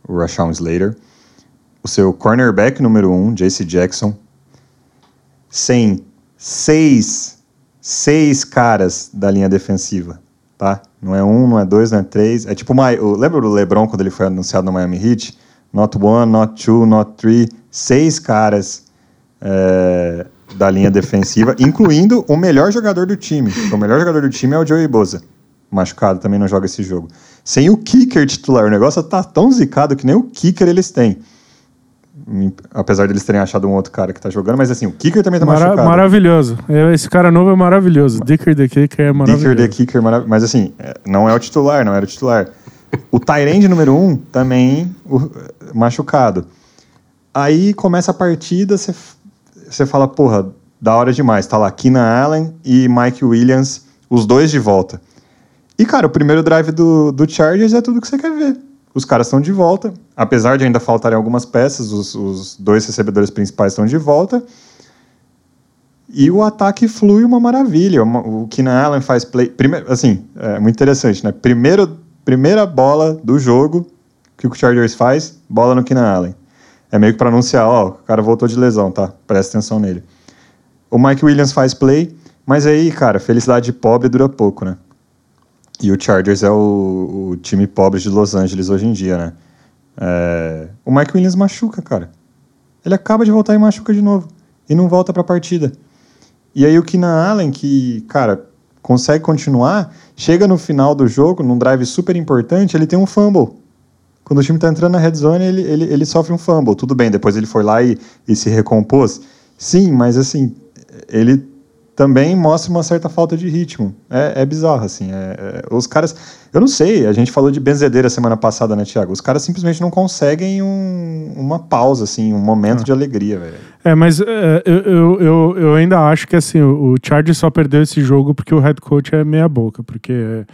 o Rashawn Slater, o seu cornerback número 1, um, JC Jackson, sem seis, seis caras da linha defensiva, tá? Não é um, não é dois, não é três. É tipo, uma, lembra LeBron quando ele foi anunciado no Miami Heat? Not one, not two, not three. Seis caras é, da linha defensiva, [laughs] incluindo o melhor jogador do time. O melhor jogador do time é o Joey Bosa. Machucado, também não joga esse jogo. Sem o kicker titular, o negócio tá tão zicado que nem o kicker eles têm apesar deles terem achado um outro cara que tá jogando, mas assim, o Kicker também tá Mara machucado. Maravilhoso. É, esse cara novo é maravilhoso. Dicker the Kicker é maravilhoso. Dicker the Kicker, marav mas assim, é, não é o titular, não era o titular. O Tyrande número um também o, machucado. Aí começa a partida, você fala, porra, da hora demais. Tá lá Keenan Allen e Mike Williams, os dois de volta. E, cara, o primeiro drive do, do Chargers é tudo que você quer ver os caras estão de volta. Apesar de ainda faltarem algumas peças, os, os dois recebedores principais estão de volta. E o ataque flui uma maravilha. O Keenan Allen faz play. Primeiro, assim, é muito interessante, né? Primeiro, primeira bola do jogo que o Chargers faz, bola no Keenan Allen. É meio que para anunciar, ó, o cara voltou de lesão, tá? Presta atenção nele. O Mike Williams faz play, mas aí, cara, felicidade pobre dura pouco, né? E o Chargers é o, o, time pobre de Los Angeles hoje em dia, né? É... O Mike Williams machuca, cara. Ele acaba de voltar e machuca de novo. E não volta pra partida. E aí o Keenan Allen, que, cara, consegue continuar, chega no final do jogo, num drive super importante, ele tem um fumble. Quando o time tá entrando na red zone, ele, ele, ele sofre um fumble. Tudo bem, depois ele foi lá e, e se recompôs. Sim, mas assim, ele também mostra uma certa falta de ritmo. É, é bizarro, assim. É, é, os caras. Eu não sei, a gente falou de benzedeira semana passada, né, Thiago? Os caras simplesmente não conseguem um, uma pausa, assim, um momento ah. de alegria, velho. É, mas é, eu, eu, eu ainda acho que, assim, o, o Chargers só perdeu esse jogo porque o head coach é meia-boca, porque.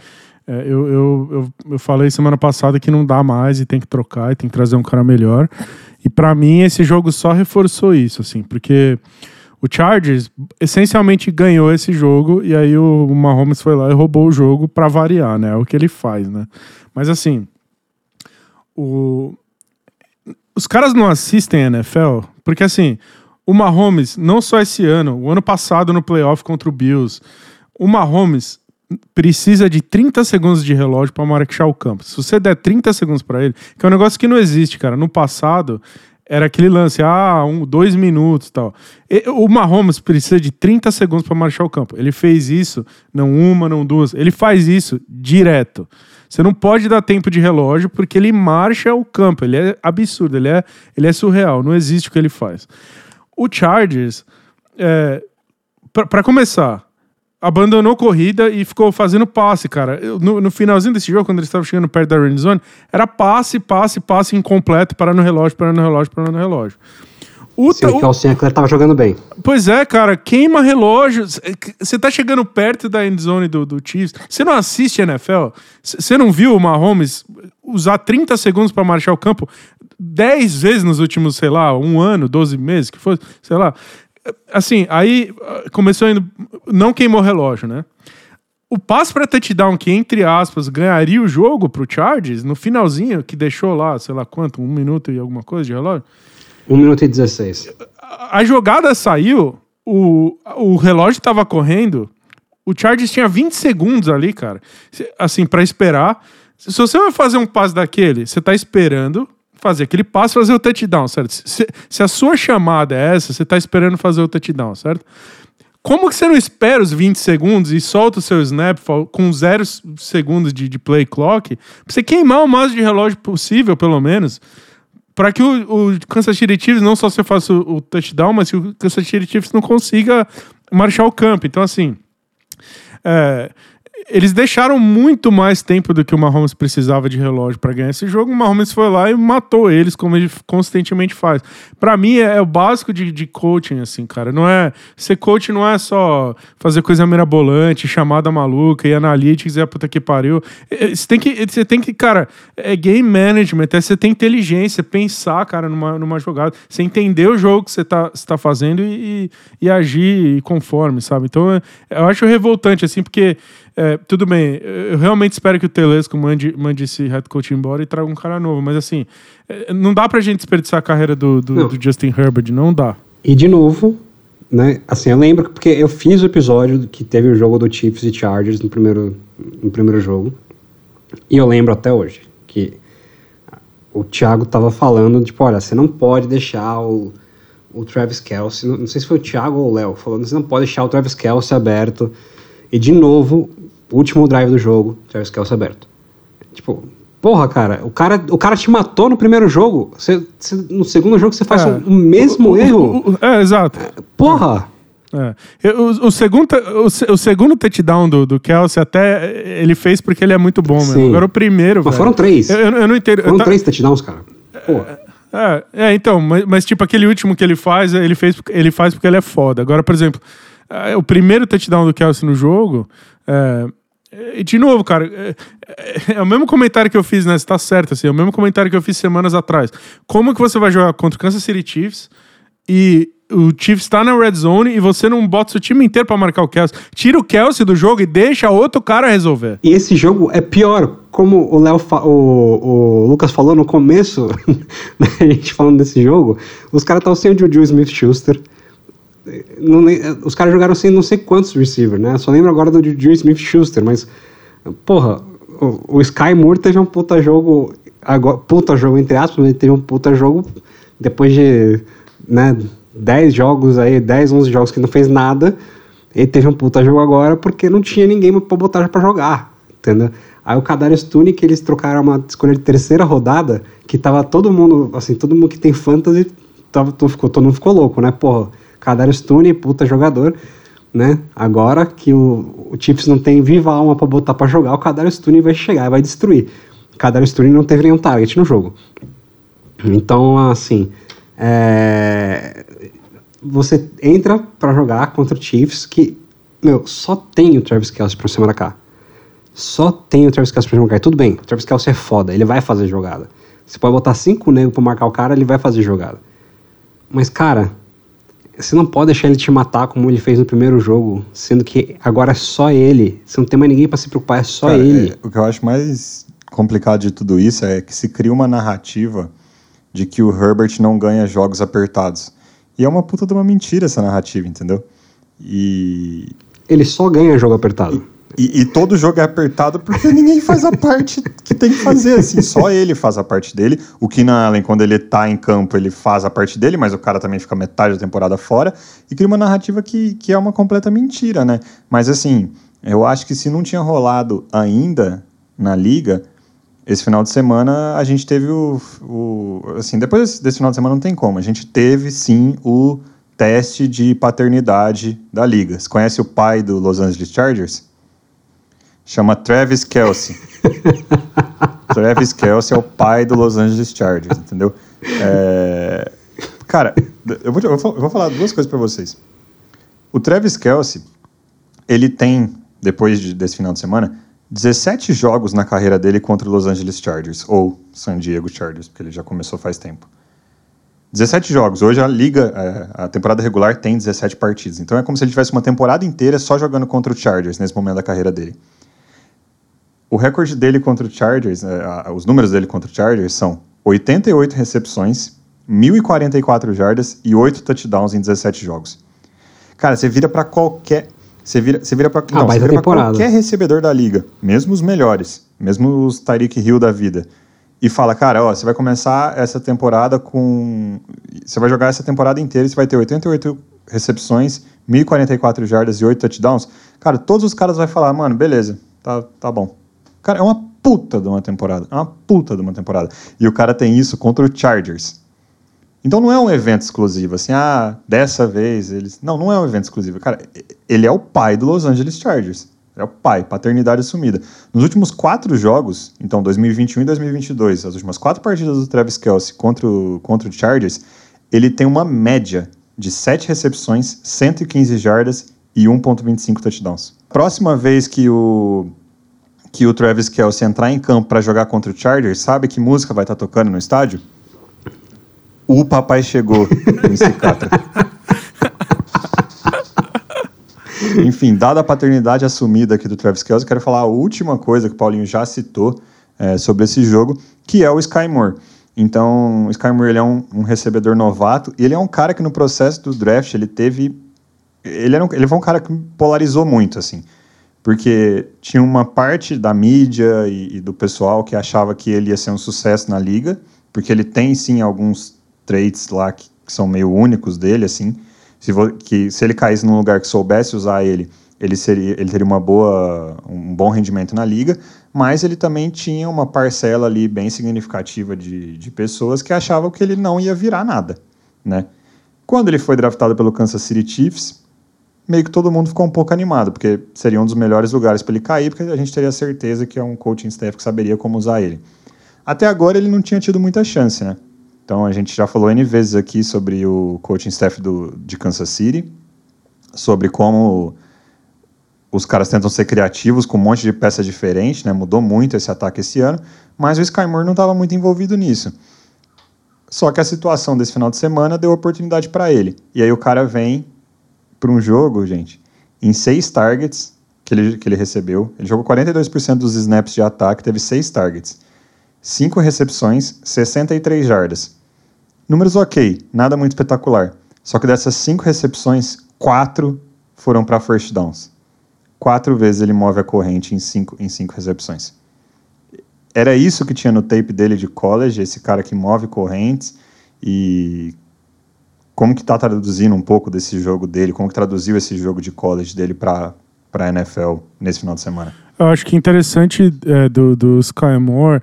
É, eu, eu, eu, eu, falei semana passada que não dá mais e tem que trocar e tem que trazer um cara melhor. E para mim esse jogo só reforçou isso, assim, porque o Chargers essencialmente ganhou esse jogo e aí o Mahomes foi lá e roubou o jogo para variar, né? É o que ele faz, né? Mas assim, o... os caras não assistem a NFL porque assim, o Mahomes, não só esse ano, o ano passado no playoff contra o Bills, o Mahomes precisa de 30 segundos de relógio para marchar o campo. Se você der 30 segundos para ele, que é um negócio que não existe, cara. No passado, era aquele lance, ah, um, dois minutos tal. e tal. O Mahomes precisa de 30 segundos para marchar o campo. Ele fez isso, não uma, não duas. Ele faz isso direto. Você não pode dar tempo de relógio porque ele marcha o campo. Ele é absurdo, ele é, ele é surreal. Não existe o que ele faz. O Chargers, é, para começar, abandonou corrida e ficou fazendo passe, cara. No, no finalzinho desse jogo, quando eles estavam chegando perto da red zone, era passe, passe, passe incompleto, para no relógio, para no relógio, para no relógio. O Sim, o Sinclair tava jogando bem. Pois é, cara, queima relógio. Você tá chegando perto da endzone do, do Chiefs. Você não assiste NFL? Você não viu o Mahomes usar 30 segundos para marchar o campo 10 vezes nos últimos, sei lá, um ano, 12 meses, que foi, sei lá assim, aí ah, começou indo. Não queimou o relógio, né? O passo para touchdown, que entre aspas ganharia o jogo pro Chargers, no finalzinho, que deixou lá, sei lá quanto, um minuto e alguma coisa de relógio. Um minuto e 16. A jogada saiu, o, o relógio tava correndo, o Chargers tinha 20 segundos ali, cara. Assim, para esperar. Se você vai fazer um passe daquele, você tá esperando fazer aquele passe, fazer o touchdown, certo? Se, se a sua chamada é essa, você tá esperando fazer o touchdown, certo? Como que você não espera os 20 segundos e solta o seu snap com zero segundos de, de play clock? Pra você queimar o máximo de relógio possível, pelo menos. para que o, o, Kansas City Chiefs não só você faça o, o touchdown, mas que o Kansas City Chiefs não consiga marchar o campo. Então, assim. É, eles deixaram muito mais tempo do que o Mahomes precisava de relógio para ganhar esse jogo. O Mahomes foi lá e matou eles, como ele constantemente faz. Para mim, é, é, o básico de, de coaching, assim, cara. Não é Ser coach não é só fazer coisa mirabolante, chamada maluca e analytics e a puta que pariu. É, você tem que, você tem que cara, é game management, é você ter inteligência, pensar, cara, numa, numa jogada. Você entender o jogo que você tá, tá fazendo e, e, e agir conforme, sabe? Então, é, eu acho revoltante, assim, porque é, tudo bem, eu realmente espero que o Telesco mande, mande esse head coach embora e traga um cara novo, mas assim, é, não dá pra gente desperdiçar a carreira do, do, do, Justin Herbert, não dá. E de novo, né, assim, eu lembro porque eu fiz o episódio que teve o jogo do Chiefs e Chargers no primeiro, no primeiro jogo, e eu lembro até hoje que o Thiago tava falando, tipo, olha, você não pode deixar o, o Travis Kelsey, não, não sei se foi o Thiago ou o Léo, falando, você não pode deixar o Travis Kelsey aberto, e de novo, último drive do jogo, Travis Kelce aberto. Tipo, porra, cara, o cara, o cara te matou no primeiro jogo. Você, você no segundo jogo você faz é, o, o, mesmo o, erro. O, é, exato. Porra! É. O, o, segundo, o, o segundo touchdown do, do Kelsey até ele fez porque ele é muito bom, mesmo. Agora o primeiro. Mas velho, foram três. Eu, eu, eu não entendo. Foram tá... três touchdowns, cara. Porra. É, é, então, mas, mas, tipo, aquele último que ele faz, ele, fez, ele faz porque ele é foda. Agora, por exemplo, o primeiro touchdown do Kelsey no jogo, é, de novo, cara, é, é, é, o mesmo comentário que eu fiz, né? Você tá certo, assim, é o mesmo comentário que eu fiz semanas atrás. Como que você vai jogar contra o Kansas City Chiefs e o Chiefs tá na red zone e você não bota seu time inteiro para marcar o Kelsey? Tira o Kelsey do jogo e deixa outro cara resolver. E esse jogo é pior, como o Léo, o, o Lucas falou no começo, [laughs] né, a gente falando desse jogo, os caras estão sem o Juju Smith-Schuster. Não, os caras jogaram sem não sei quantos receivers, né? Só lembro agora do Juju Smith-Schuster, mas, porra, o, o, Sky Moore teve um puta jogo, agora, puta jogo entre aspas, ele teve um puta jogo depois de, né, 10 jogos aí, 10, 11 jogos que não fez nada, ele teve um puta jogo agora porque não tinha ninguém pra botar pra jogar, entendeu? Aí o Kadarius Tune, que eles trocaram uma escolha de terceira rodada, que tava todo mundo, assim, todo mundo que tem fantasy, tava, todo, ficou, todo mundo ficou louco, né? Porra, Kadarius Tune, puta jogador, né? Agora que o, o Chiefs não tem viva alma para botar para jogar, o Kadarius Tune vai chegar e vai destruir. O Kadarius Tune não teve nenhum target no jogo. Então, assim, é... você entra para jogar contra o Chiefs que, meu, só tem o Travis Kelce pra da cá. Só tem o Travis Kelce pra jogar. E tudo bem, o Travis Kelce é foda, ele vai fazer jogada. Você pode botar cinco negros pra marcar o cara, ele vai fazer jogada. Mas, cara, você não pode deixar ele te matar como ele fez no primeiro jogo, sendo que agora é só ele. Você não tem mais ninguém para se preocupar, é só Cara, ele. É, o que eu acho mais complicado de tudo isso é que se cria uma narrativa de que o Herbert não ganha jogos apertados. E é uma puta de uma mentira essa narrativa, entendeu? E. Ele só ganha jogo apertado. E, e, todo jogo é apertado porque ninguém faz a parte que tem que fazer, assim, só ele faz a parte dele. O Keenan Allen, quando ele tá em campo, ele faz a parte dele, mas o cara também fica metade da temporada fora e cria uma narrativa que, que é uma completa mentira, né? Mas assim, eu acho que se não tinha rolado ainda na liga, esse final de semana a gente teve o. o assim, depois desse final de semana não tem como, a gente teve sim o teste de paternidade da liga. Você conhece o pai do Los Angeles Chargers? Chama Travis Kelsey. [laughs] Travis Kelsey é o pai do Los Angeles Chargers, entendeu? É... Cara, eu vou, eu vou falar duas coisas para vocês. O Travis Kelsey, ele tem, depois de, desse final de semana, 17 jogos na carreira dele contra o Los Angeles Chargers, ou San Diego Chargers, porque ele já começou faz tempo. 17 jogos. Hoje a liga, é, a temporada regular tem 17 partidas. Então é como se ele tivesse uma temporada inteira só jogando contra o Chargers nesse momento da carreira dele. O recorde dele contra o Chargers, é, os números dele contra o Chargers são 88 recepções, 1.044 jardas e 8 touchdowns em 17 jogos. Cara, você vira para qualquer. Você vira, você vira para ah, qualquer recebedor da liga, mesmo os melhores, mesmo os Tyreek Hill da vida e fala, cara, ó, você vai começar essa temporada com. Você vai jogar essa temporada inteira e você vai ter 88 recepções, 1.044 jardas e 8 touchdowns. Cara, todos os caras vão falar, mano, beleza, tá, tá bom. Cara, é uma puta de uma temporada. É uma puta de uma temporada. E o cara tem isso contra o Chargers. Então não é um evento exclusivo, assim, ah, dessa vez eles. Não, não é um evento exclusivo. Cara, ele é o pai do Los Angeles Chargers. É o pai, paternidade assumida. Nos últimos quatro jogos, então 2021 e 2022, as últimas quatro partidas do Travis Kelsey contra o, contra o Chargers, ele tem uma média de sete recepções, 115 jardas e 1.25 touchdowns. Próxima vez que o que o Travis Kelsey entrar em campo para jogar contra o Chargers, sabe que música vai estar tá tocando no estádio? O papai chegou, MC Catra. [laughs] Enfim, dada a paternidade assumida aqui do Travis Kelce, quero falar a última coisa que o Paulinho já citou é, sobre esse jogo, que é o Sky Moore. Então, o Sky Moore ele é um, um, recebedor novato ele é um cara que no processo do draft ele teve... Ele, era um, ele foi um cara que polarizou muito, assim. Porque tinha uma parte da mídia e, e do pessoal que achava que ele ia ser um sucesso na liga, porque ele tem, sim, alguns traits lá que, que são meio únicos dele, assim se, que se ele caísse num lugar que soubesse usar ele, ele, seria, ele teria uma boa, um bom rendimento na liga, mas ele também tinha uma parcela ali bem significativa de, de pessoas que achavam que ele não ia virar nada, né? Quando ele foi draftado pelo Kansas City Chiefs, meio que todo mundo ficou um pouco animado, porque seria um dos melhores lugares para ele cair, porque a gente teria certeza que é um coaching staff que saberia como usar ele. Até agora ele não tinha tido muita chance, né? Então a gente já falou N vezes aqui sobre o coaching staff do, de Kansas City, sobre como os caras tentam ser criativos com um monte de peça diferente, né? Mudou muito esse ataque esse ano, mas o Sky Moore não estava muito envolvido nisso. Só que a situação desse final de semana deu oportunidade para ele. E aí o cara vem para um jogo, gente, em seis targets que ele, que ele recebeu. Ele jogou 42% dos snaps de ataque, teve seis targets. cinco recepções, 63 jardas. Números ok, nada muito espetacular. Só que dessas cinco recepções, quatro foram para first downs. Quatro vezes ele move a corrente em cinco, em cinco recepções. Era isso que tinha no tape dele de college, esse cara que move correntes e como que tá traduzindo um pouco desse jogo dele, como que traduziu esse jogo de college dele para para NFL nesse final de semana? Eu acho que interessante é, do, do Sky Moore,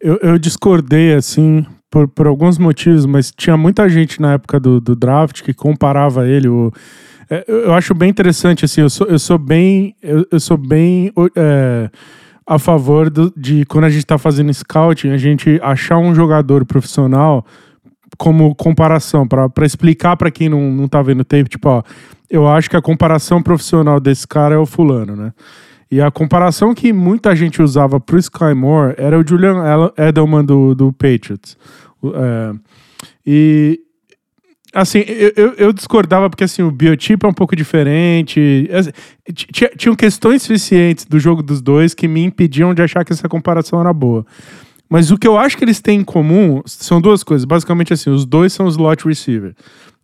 eu, eu discordei assim por, por alguns motivos, mas tinha muita gente na época do, do draft que comparava ele. O, é, eu acho bem interessante, assim, eu sou, eu sou bem. Eu, eu sou bem. É, a favor do, de quando a gente está fazendo scouting, a gente achar um jogador profissional como comparação, para explicar para quem não, não tá vendo o tape, tipo, ó, eu acho que a comparação profissional desse cara é o fulano, né? E a comparação que muita gente usava pro Sky Moore era o Julian Edelman do, do Patriots. É, e assim, eu, eu, discordava porque assim, o biotipo é um pouco diferente. Tinham questões suficientes do jogo dos dois que me impediam de achar que essa comparação era boa. Mas o que eu acho que eles têm em comum são duas coisas. Basicamente assim, os dois são slot receiver.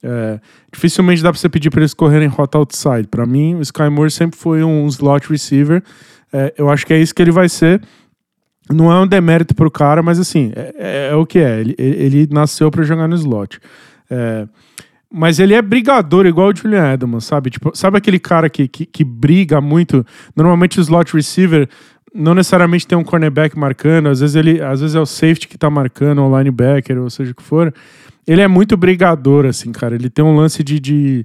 É, dificilmente dá para você pedir para eles correrem rota outside. Para mim, o Sky Moore sempre foi um slot receiver. É, eu acho que é isso que ele vai ser. Não é um demérito pro cara, mas assim, é, é, é o que é. Ele, ele nasceu para jogar no slot. É, mas ele é brigador, igual o Julian Edelman, sabe? Tipo, sabe aquele cara que, que, que, briga muito? Normalmente o slot receiver não necessariamente tem um cornerback marcando, às vezes, ele, às vezes é o safety que tá marcando, o linebacker, ou seja o que for. Ele é muito brigador, assim, cara. Ele tem um lance de, de,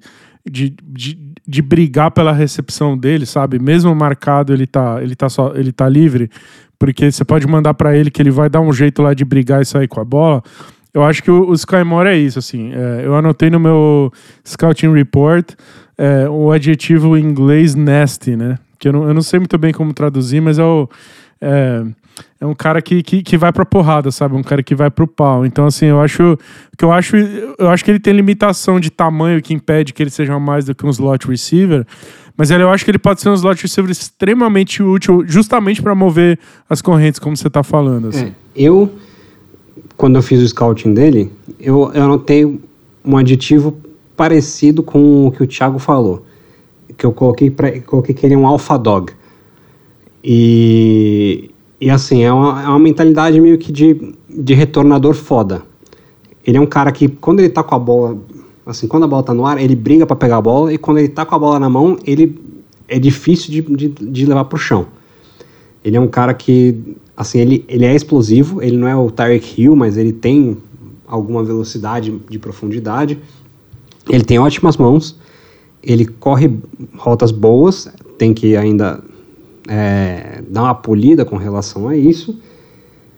de, de, de brigar pela recepção dele, sabe? Mesmo marcado, ele tá, ele tá, só, ele tá livre porque você pode mandar para ele que ele vai dar um jeito lá de brigar e sair com a bola. Eu acho que o, o Skymore é isso, assim. É, eu anotei no meu Scouting Report é, o adjetivo em inglês nasty, né? Que eu não, eu não sei muito bem como traduzir, mas é o. É, é um cara que, que, que vai pra porrada, sabe? Um cara que vai pro pau. Então, assim, eu acho que eu acho, eu acho que ele tem limitação de tamanho que impede que ele seja mais do que um slot receiver. Mas eu acho que ele pode ser um slot receiver extremamente útil, justamente para mover as correntes, como você tá falando. Assim. É, eu, quando eu fiz o scouting dele, eu, eu anotei um aditivo parecido com o que o Thiago falou. Que eu coloquei, pra, coloquei que ele é um alpha dog. E, e assim, é uma, é uma mentalidade meio que de, de retornador foda. Ele é um cara que, quando ele tá com a bola, assim, quando a bola tá no ar, ele briga para pegar a bola, e quando ele tá com a bola na mão, ele é difícil de, de, de levar pro chão. Ele é um cara que, assim, ele, ele é explosivo, ele não é o Tyreek Hill, mas ele tem alguma velocidade de profundidade. Ele tem ótimas mãos, ele corre rotas boas, tem que ainda é, dar uma polida com relação a isso,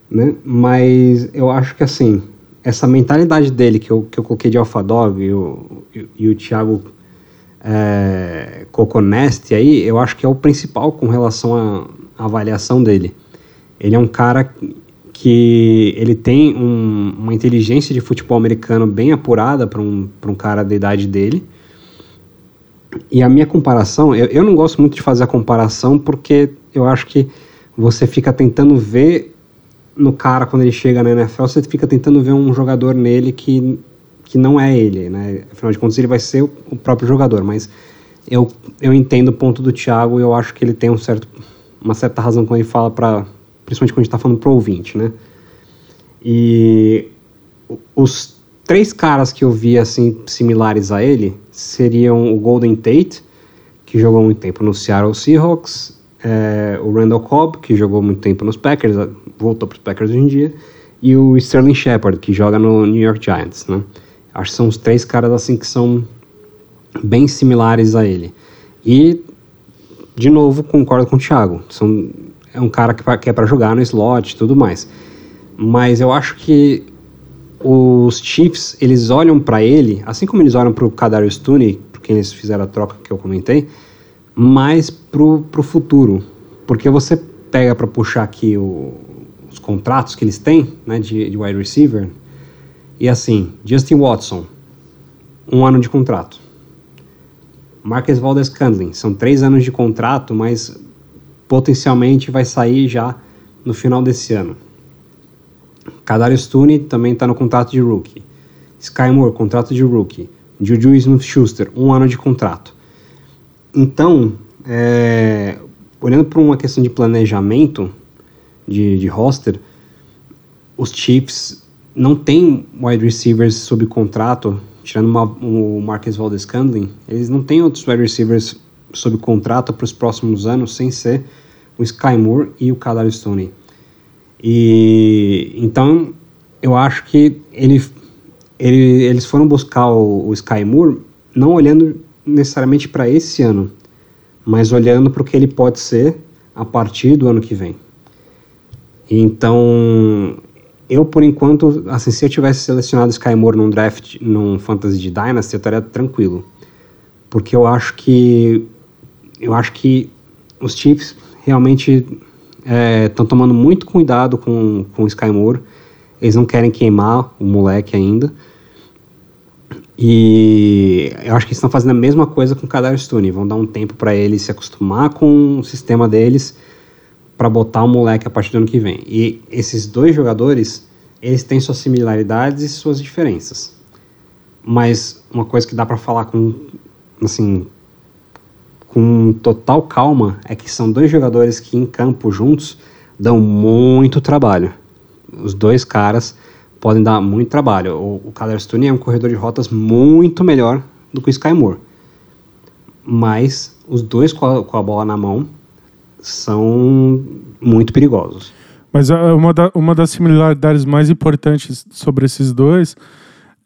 né? Mas eu acho que assim, essa mentalidade dele que eu, que eu coloquei de Alpha Dog e o, e, e o Thiago é, Coconeste aí, eu acho que é o principal com relação à avaliação dele. Ele é um cara que ele tem um, uma inteligência de futebol americano bem apurada para um, um cara da idade dele. E a minha comparação, eu, eu não gosto muito de fazer a comparação porque eu acho que você fica tentando ver no cara quando ele chega na NFL, você fica tentando ver um jogador nele que, que não é ele, né? Afinal de contas, ele vai ser o, o próprio jogador, mas eu, eu entendo o ponto do Thiago e eu acho que ele tem um certo, uma certa razão quando ele fala para principalmente quando a gente está falando pro ouvinte, né? E os três caras que eu vi assim similares a ele seriam o Golden Tate, que jogou muito tempo no Seattle Seahawks, é, o Randall Cobb, que jogou muito tempo nos Packers, voltou para os Packers hoje em dia, e o Sterling Shepard, que joga no New York Giants, né? Acho que são os três caras assim que são bem similares a ele. E, de novo, concordo com o Thiago. São, é um cara que, que é para jogar no slot e tudo mais. Mas eu acho que os Chiefs, eles olham para ele, assim como eles olham para o Kadarius Tooney, por quem eles fizeram a troca que eu comentei, mais pro, pro futuro. Porque você pega para puxar aqui o, os contratos que eles têm, né, de, de wide receiver, e assim, Justin Watson, um ano de contrato. Marcus Valdes Candling, são três anos de contrato, mas potencialmente vai sair já no final desse ano. Kadarius Tooney também está no contrato de rookie. Sky Moore, contrato de rookie. Juju Smith-Schuster, um ano de contrato. Então, é, olhando para uma questão de planejamento de, de roster, os Chiefs não têm wide receivers sob contrato, tirando uma, o Marcus Valdez-Scantling, eles não têm outros wide receivers sob contrato para os próximos anos, sem ser o Sky Moore e o Kadarius Tooney. E então eu acho que ele, ele, eles foram buscar o, o Sky Moore não olhando necessariamente para esse ano, mas olhando para o que ele pode ser a partir do ano que vem. Então, eu por enquanto, assim, se eu tivesse selecionado Sky Moore num draft, num Fantasy de Dynasty, eu estaria tranquilo, porque eu acho que eu acho que os Chiefs realmente estão é, tomando muito cuidado com, com o Sky Moore. Eles não querem queimar o moleque ainda. E eu acho que estão fazendo a mesma coisa com o Kadarius Tooney. Vão dar um tempo para ele se acostumar com o sistema deles para botar o moleque a partir do ano que vem. E esses dois jogadores, eles têm suas similaridades e suas diferenças. Mas uma coisa que dá para falar com assim com total calma é que são dois jogadores que em campo juntos dão muito trabalho. Os dois caras podem dar muito trabalho. O, o Kyler Stone é um corredor de rotas muito melhor do que o Sky Moore. Mas os dois com a, com a bola na mão são muito perigosos. Mas ah, uma, da, uma das similaridades mais importantes sobre esses dois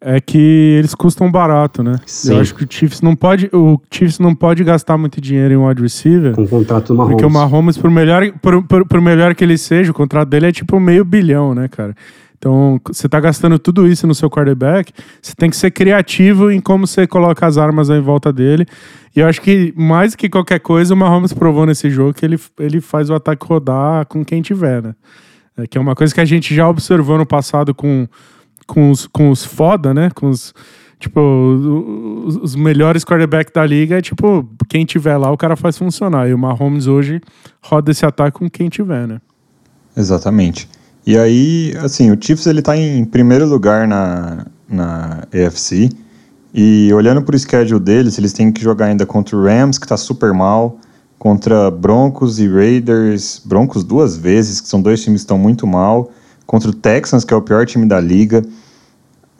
é que eles custam barato, né? Sim. Eu acho que o Chiefs não pode, o Chiefs não pode gastar muito dinheiro em wide receiver. Com o contrato do Mahomes. Porque o Mahomes, por melhor, por, por, por melhor que ele seja, o contrato dele é tipo meio bilhão, né, cara? Então, você está gastando tudo isso no seu quarterback, você tem que ser criativo em como você coloca as armas em volta dele. E eu acho que, mais que qualquer coisa, o Mahomes provou nesse jogo que ele, ele faz o ataque rodar com quem tiver, né? É, que é uma coisa que a gente já observou no passado com, com, os, com os foda, né? Com os, tipo, os, melhores quarterbacks da liga é tipo, quem tiver lá, o cara faz funcionar. E o Mahomes hoje roda esse ataque com quem tiver, né? Exatamente. E aí, assim, o Chiefs ele tá em primeiro lugar na, na AFC. E olhando para o schedule deles, eles têm que jogar ainda contra o Rams, que está super mal, contra Broncos e Raiders, Broncos duas vezes, que são dois times que estão muito mal, contra o Texans, que é o pior time da liga.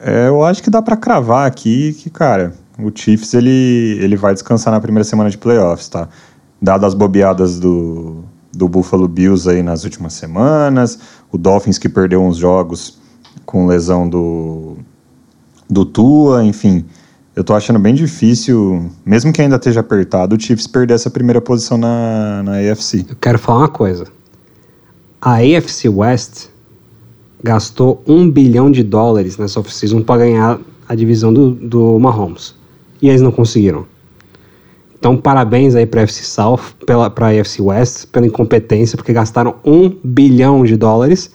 É, eu acho que dá para cravar aqui que, cara, o Chiefs ele, ele vai descansar na primeira semana de playoffs, tá? Dadas as bobeadas do, do Buffalo Bills aí nas últimas semanas, o Dolphins que perdeu uns jogos com lesão do, do Tua, enfim. Eu tô achando bem difícil, mesmo que ainda esteja apertado, o Chiefs perder essa primeira posição na, na AFC. Eu quero falar uma coisa. A AFC West gastou um bilhão de dólares nessa off-season para ganhar a divisão do, do Mahomes. E eles não conseguiram. Então, parabéns aí para a AFC South, para a AFC West, pela incompetência, porque gastaram um bilhão de dólares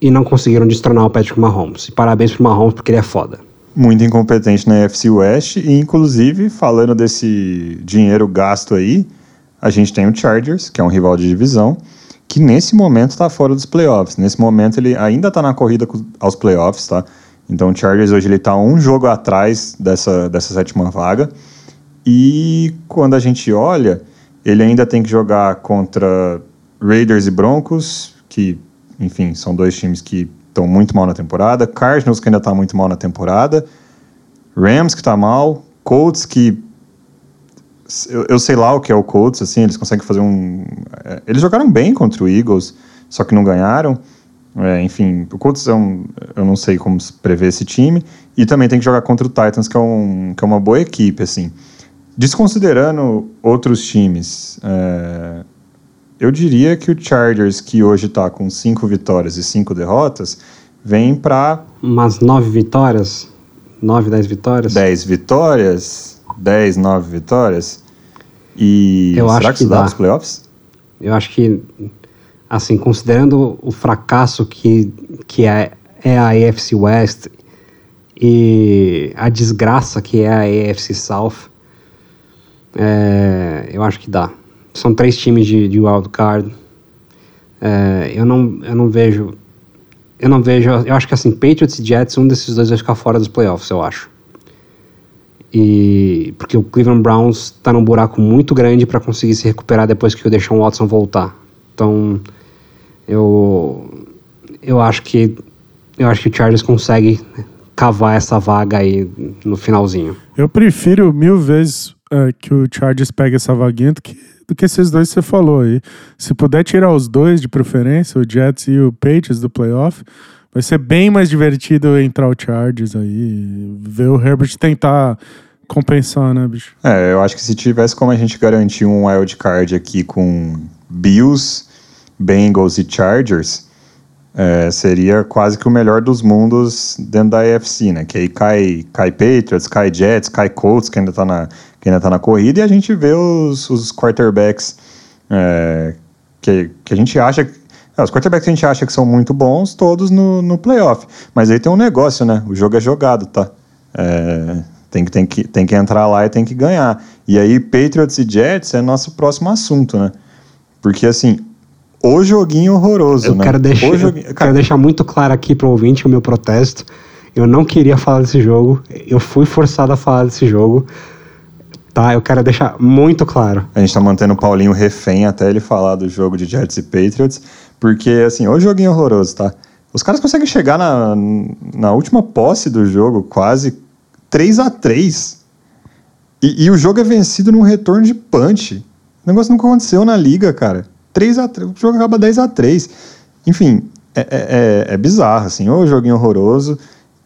e não conseguiram destronar o Patrick Mahomes. E parabéns pro Mahomes, porque ele é foda. Muito incompetente na AFC West, e inclusive, falando desse dinheiro gasto aí, a gente tem o Chargers, que é um rival de divisão, que nesse momento está fora dos playoffs. Nesse momento ele ainda está na corrida aos playoffs, tá? Então o Chargers hoje ele está um jogo atrás dessa, dessa sétima vaga. E quando a gente olha, ele ainda tem que jogar contra Raiders e Broncos, que, enfim, são dois times que estão muito mal na temporada. Cardinals, que ainda está muito mal na temporada. Rams, que está mal. Colts, que. Eu, eu, sei lá o que é o Colts, assim, eles conseguem fazer um. É, eles jogaram bem contra o Eagles, só que não ganharam. É, enfim, o Colts é um, eu não sei como prever esse time. E também tem que jogar contra o Titans, que é, um, que é uma boa equipe, assim. Desconsiderando outros times, é, eu diria que o Chargers, que hoje está com cinco vitórias e cinco derrotas, vem para. Umas nove vitórias? Nove, dez vitórias? Dez vitórias? Dez, nove vitórias? E eu será acho que, que dá os playoffs? Eu acho que, assim, considerando o fracasso que, que é, é a AFC West e a desgraça que é a AFC South, é, eu acho que dá. São três times de, de wildcard. É, eu, não, eu não vejo. Eu não vejo. Eu acho que assim, Patriots e Jets, um desses dois vai ficar fora dos playoffs, eu acho. E porque o Cleveland Browns está num buraco muito grande para conseguir se recuperar depois que o Deshaun Watson voltar. Então, eu eu acho que eu acho que o Chargers consegue cavar essa vaga aí no finalzinho. Eu prefiro mil vezes é, que o Chargers pegue essa vaguinha do que, do que esses dois que você falou aí. Se puder tirar os dois de preferência, o Jets e o Patriots do playoff, vai ser bem mais divertido entrar o Chargers aí, ver o Herbert tentar compensar, né, bicho? É, eu acho que se tivesse como a gente garantir um wild card aqui com Bills, Bengals e Chargers, é, seria quase que o melhor dos mundos dentro da AFC, né? Que aí cai, cai Patriots, cai Jets, cai Colts, que ainda tá na, que ainda tá na corrida, e a gente vê os, os quarterbacks é, que, que a gente acha. Os quarterbacks que a gente acha que são muito bons, todos no, no playoff. Mas aí tem um negócio, né? O jogo é jogado, tá? É, tem, que, tem, que, tem que entrar lá e tem que ganhar. E aí, Patriots e Jets é nosso próximo assunto, né? Porque assim, o joguinho horroroso, eu né? Quero deixar, joguinho... eu quero deixar muito claro aqui para o ouvinte o meu protesto. Eu não queria falar desse jogo. Eu fui forçado a falar desse jogo. Tá? Eu quero deixar muito claro. A gente tá mantendo o Paulinho refém até ele falar do jogo de Jets e Patriots. Porque, assim, o joguinho horroroso, tá? Os caras conseguem chegar na, na última posse do jogo, quase 3 a 3 e, e o jogo é vencido num retorno de punch. O negócio nunca aconteceu na liga, cara. 3 a 3 o jogo acaba 10 a 3 Enfim, é, é, é, é bizarro, assim, o joguinho horroroso.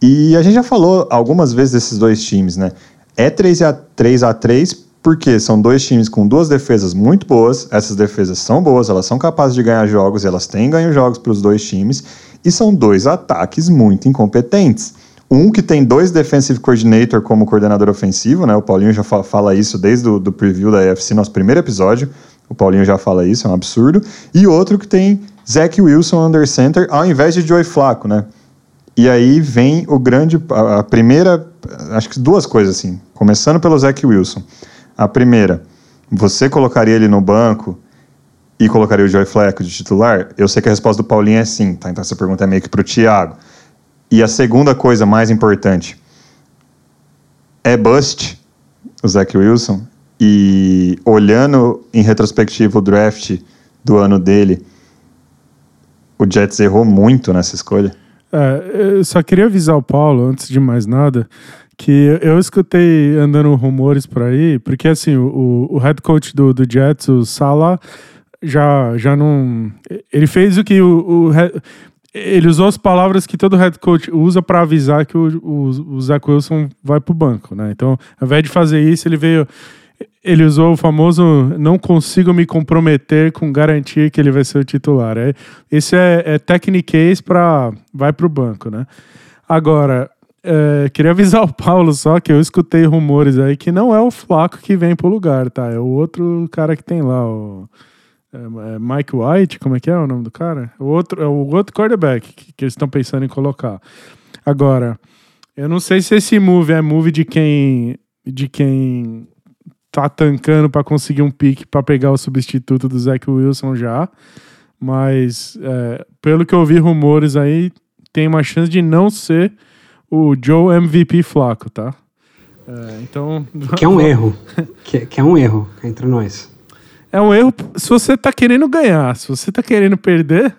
E a gente já falou algumas vezes desses dois times, né? É 3 a 3 a 3 porque são dois times com duas defesas muito boas. Essas defesas são boas, elas são capazes de ganhar jogos, elas têm ganho jogos para os dois times. E são dois ataques muito incompetentes. Um que tem dois defensive coordinator como coordenador ofensivo, né? O Paulinho já fala isso desde o do preview da AFC, nosso primeiro episódio. O Paulinho já fala isso, é um absurdo. E outro que tem Zach Wilson under center ao invés de Joey Flacco, né? E aí vem o grande. A, primeira. Acho que duas coisas assim. Começando pelo Zach Wilson. A primeira, você colocaria ele no banco e colocaria o Joey Flacco de titular? Eu sei que a resposta do Paulinho é sim, tá? Então essa pergunta é meio que pro Thiago. E a segunda coisa mais importante. É bust o Zach Wilson? E olhando em retrospectiva o draft do ano dele, o Jets errou muito nessa escolha? É, eu só queria avisar o Paulo, antes de mais nada, que eu escutei andando rumores por aí, porque assim, o, o head coach do, do Jets, o Salah, já, já não. Ele fez o que o, o ele usou as palavras que todo head coach usa para avisar que o, o, o Zach Wilson vai pro banco, né? Então, ao invés de fazer isso, ele veio ele usou o famoso não consigo me comprometer com garantia que ele vai ser o titular. É, esse é, é para vai para o banco, né? Agora, é, queria avisar o Paulo só que eu escutei rumores aí que não é o Flaco que vem pro lugar, tá? É o outro cara que tem lá, o é, é Mike White, como é que é o nome do cara? O outro, é o outro quarterback que, que eles estão pensando em colocar. Agora, eu não sei se esse move é move de quem de quem tá tancando para conseguir um pique para pegar o substituto do Zach Wilson já. Mas, é, pelo que eu vi rumores aí, tem uma chance de não ser o Joe MVP Flaco, tá? É, então. Que é um [laughs] erro. que, que, é um erro entre nós. É um erro se você tá querendo ganhar. Se você tá querendo perder.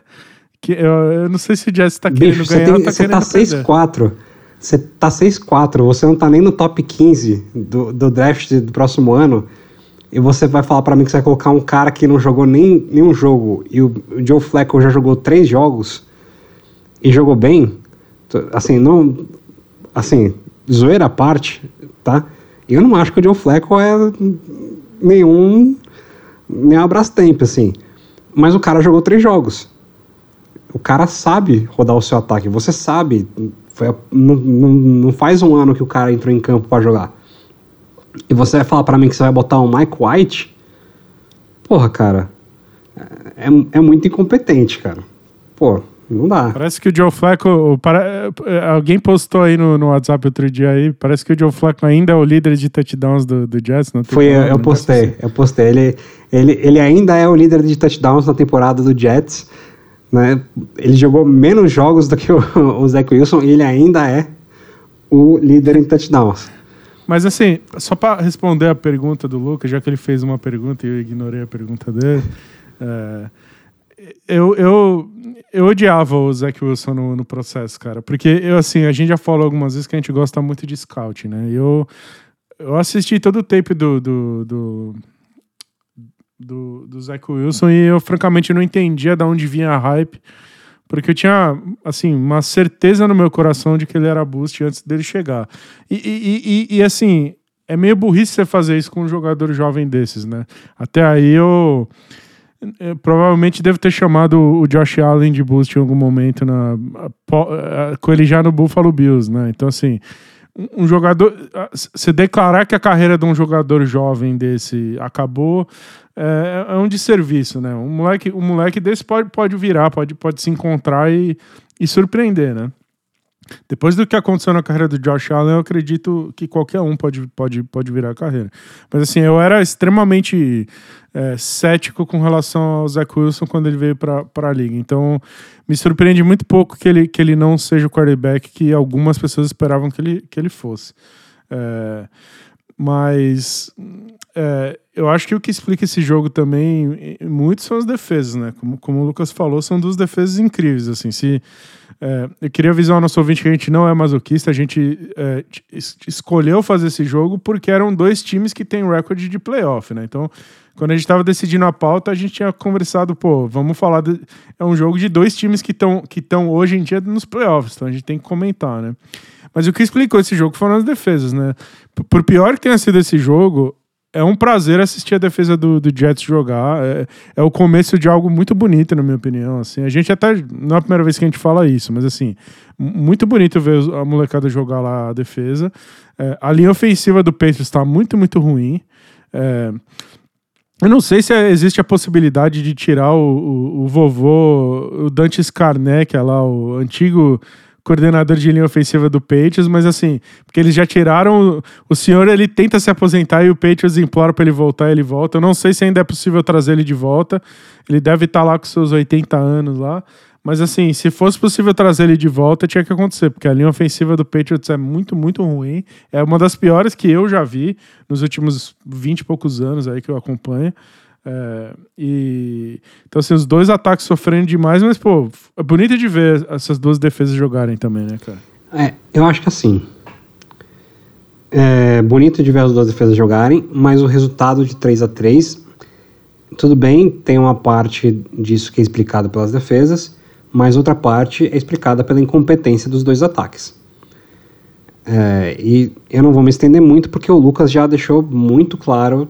Que, eu, eu não sei se o Jets tá querendo Bicho, ganhar tem, ou tá você tá 6-4. Você tá 6-4, você não tá nem no top 15 do, do draft do próximo ano, e você vai falar para mim que você vai colocar um cara que não jogou nem nenhum jogo, e o, o Joe Flacco já jogou três jogos, e jogou bem, assim, não... Assim, zoeira à parte, tá? Eu não acho que o Joe Flacco é nenhum... nem abraço tempo, assim. Mas o cara jogou três jogos. O cara sabe rodar o seu ataque. Você sabe foi, não, não, não faz um ano que o cara entrou em campo para jogar. E você vai falar para mim que você vai botar um Mike White? Porra, cara. É, é muito incompetente, cara. Pô, não dá. Parece que o Joe Flacco. Para, alguém postou aí no, no WhatsApp outro dia aí. Parece que o Joe Flacco ainda é o líder de touchdowns do, do Jets. Não Foi, eu, eu postei. Assim. Eu postei. Ele, ele, ele ainda é o líder de touchdowns na temporada do Jets. Né? Ele jogou menos jogos do que o, [laughs] o Zach Wilson e ele ainda é o líder em touchdowns. Mas assim, só para responder a pergunta do Lucas, já que ele fez uma pergunta e eu ignorei a pergunta dele, é, eu, eu, eu odiava o Zach Wilson no, no, processo, cara, porque eu assim, a gente já falou algumas vezes que a gente gosta muito de scout, né? Eu, eu assisti todo o tape do, do, do do, do Zach Wilson e eu francamente não entendia de onde vinha a hype, porque eu tinha, assim, uma certeza no meu coração de que ele era boost antes dele chegar. E, e, e, e assim, é meio burrice você fazer isso com um jogador jovem desses, né? Até aí eu provavelmente devo ter chamado o Josh Allen de boost em algum momento na, com ele já no Buffalo Bills, né? Então, assim, um jogador. Você declarar que a carreira de um jogador jovem desse acabou é, é um desserviço, né? Um moleque, um moleque desse pode, pode virar, pode, pode se encontrar e, e surpreender, né? Depois do que aconteceu na carreira do Josh Allen, eu acredito que qualquer um pode, pode, pode virar a carreira. Mas assim, eu era extremamente é, cético com relação ao Zach Wilson quando ele veio para a liga. Então, me surpreende muito pouco que ele, que ele não seja o quarterback que algumas pessoas esperavam que ele, que ele fosse. É, mas é, eu acho que o que explica esse jogo também muito são as defesas, né? Como, como o Lucas falou, são duas defesas incríveis. Assim, se é, eu queria avisar o nosso ouvinte que a gente não é masoquista, a gente é, escolheu fazer esse jogo porque eram dois times que têm recorde de playoff, né? Então, quando a gente estava decidindo a pauta, a gente tinha conversado, pô, vamos falar. De, é um jogo de dois times que estão que hoje em dia nos playoffs, então a gente tem que comentar, né? Mas o que explicou esse jogo foram as defesas, né? Por pior que tenha sido esse jogo, é um prazer assistir a defesa do, do Jets jogar. É, é, o começo de algo muito bonito, na minha opinião. Assim, a gente até não é a primeira vez que a gente fala isso, mas assim, muito bonito ver a molecada jogar lá a defesa. É, a linha ofensiva do Patriots está muito, muito ruim. É, eu não sei se existe a possibilidade de tirar o, o, o vovô, o Dante Scarnec, que é lá o antigo coordenador de linha ofensiva do Patriots, mas assim, porque eles já tiraram. O senhor ele tenta se aposentar e o Patriots implora para ele voltar, ele volta. Eu não sei se ainda é possível trazer ele de volta. Ele deve estar tá lá com seus 80 anos lá. Mas assim, se fosse possível trazer ele de volta, tinha que acontecer, porque a linha ofensiva do Patriots é muito, muito ruim. É uma das piores que eu já vi nos últimos 20 e poucos anos aí que eu acompanho. É, e então assim, os dois ataques sofrendo demais, mas pô, é bonito de ver essas duas defesas jogarem também, né, cara? É, eu acho que assim. É bonito de ver as duas defesas jogarem, mas o resultado de 3 a 3 tudo bem, tem uma parte disso que é explicado pelas defesas, mas outra parte é explicada pela incompetência dos dois ataques. É, e eu não vou me estender muito porque o Lucas já deixou muito claro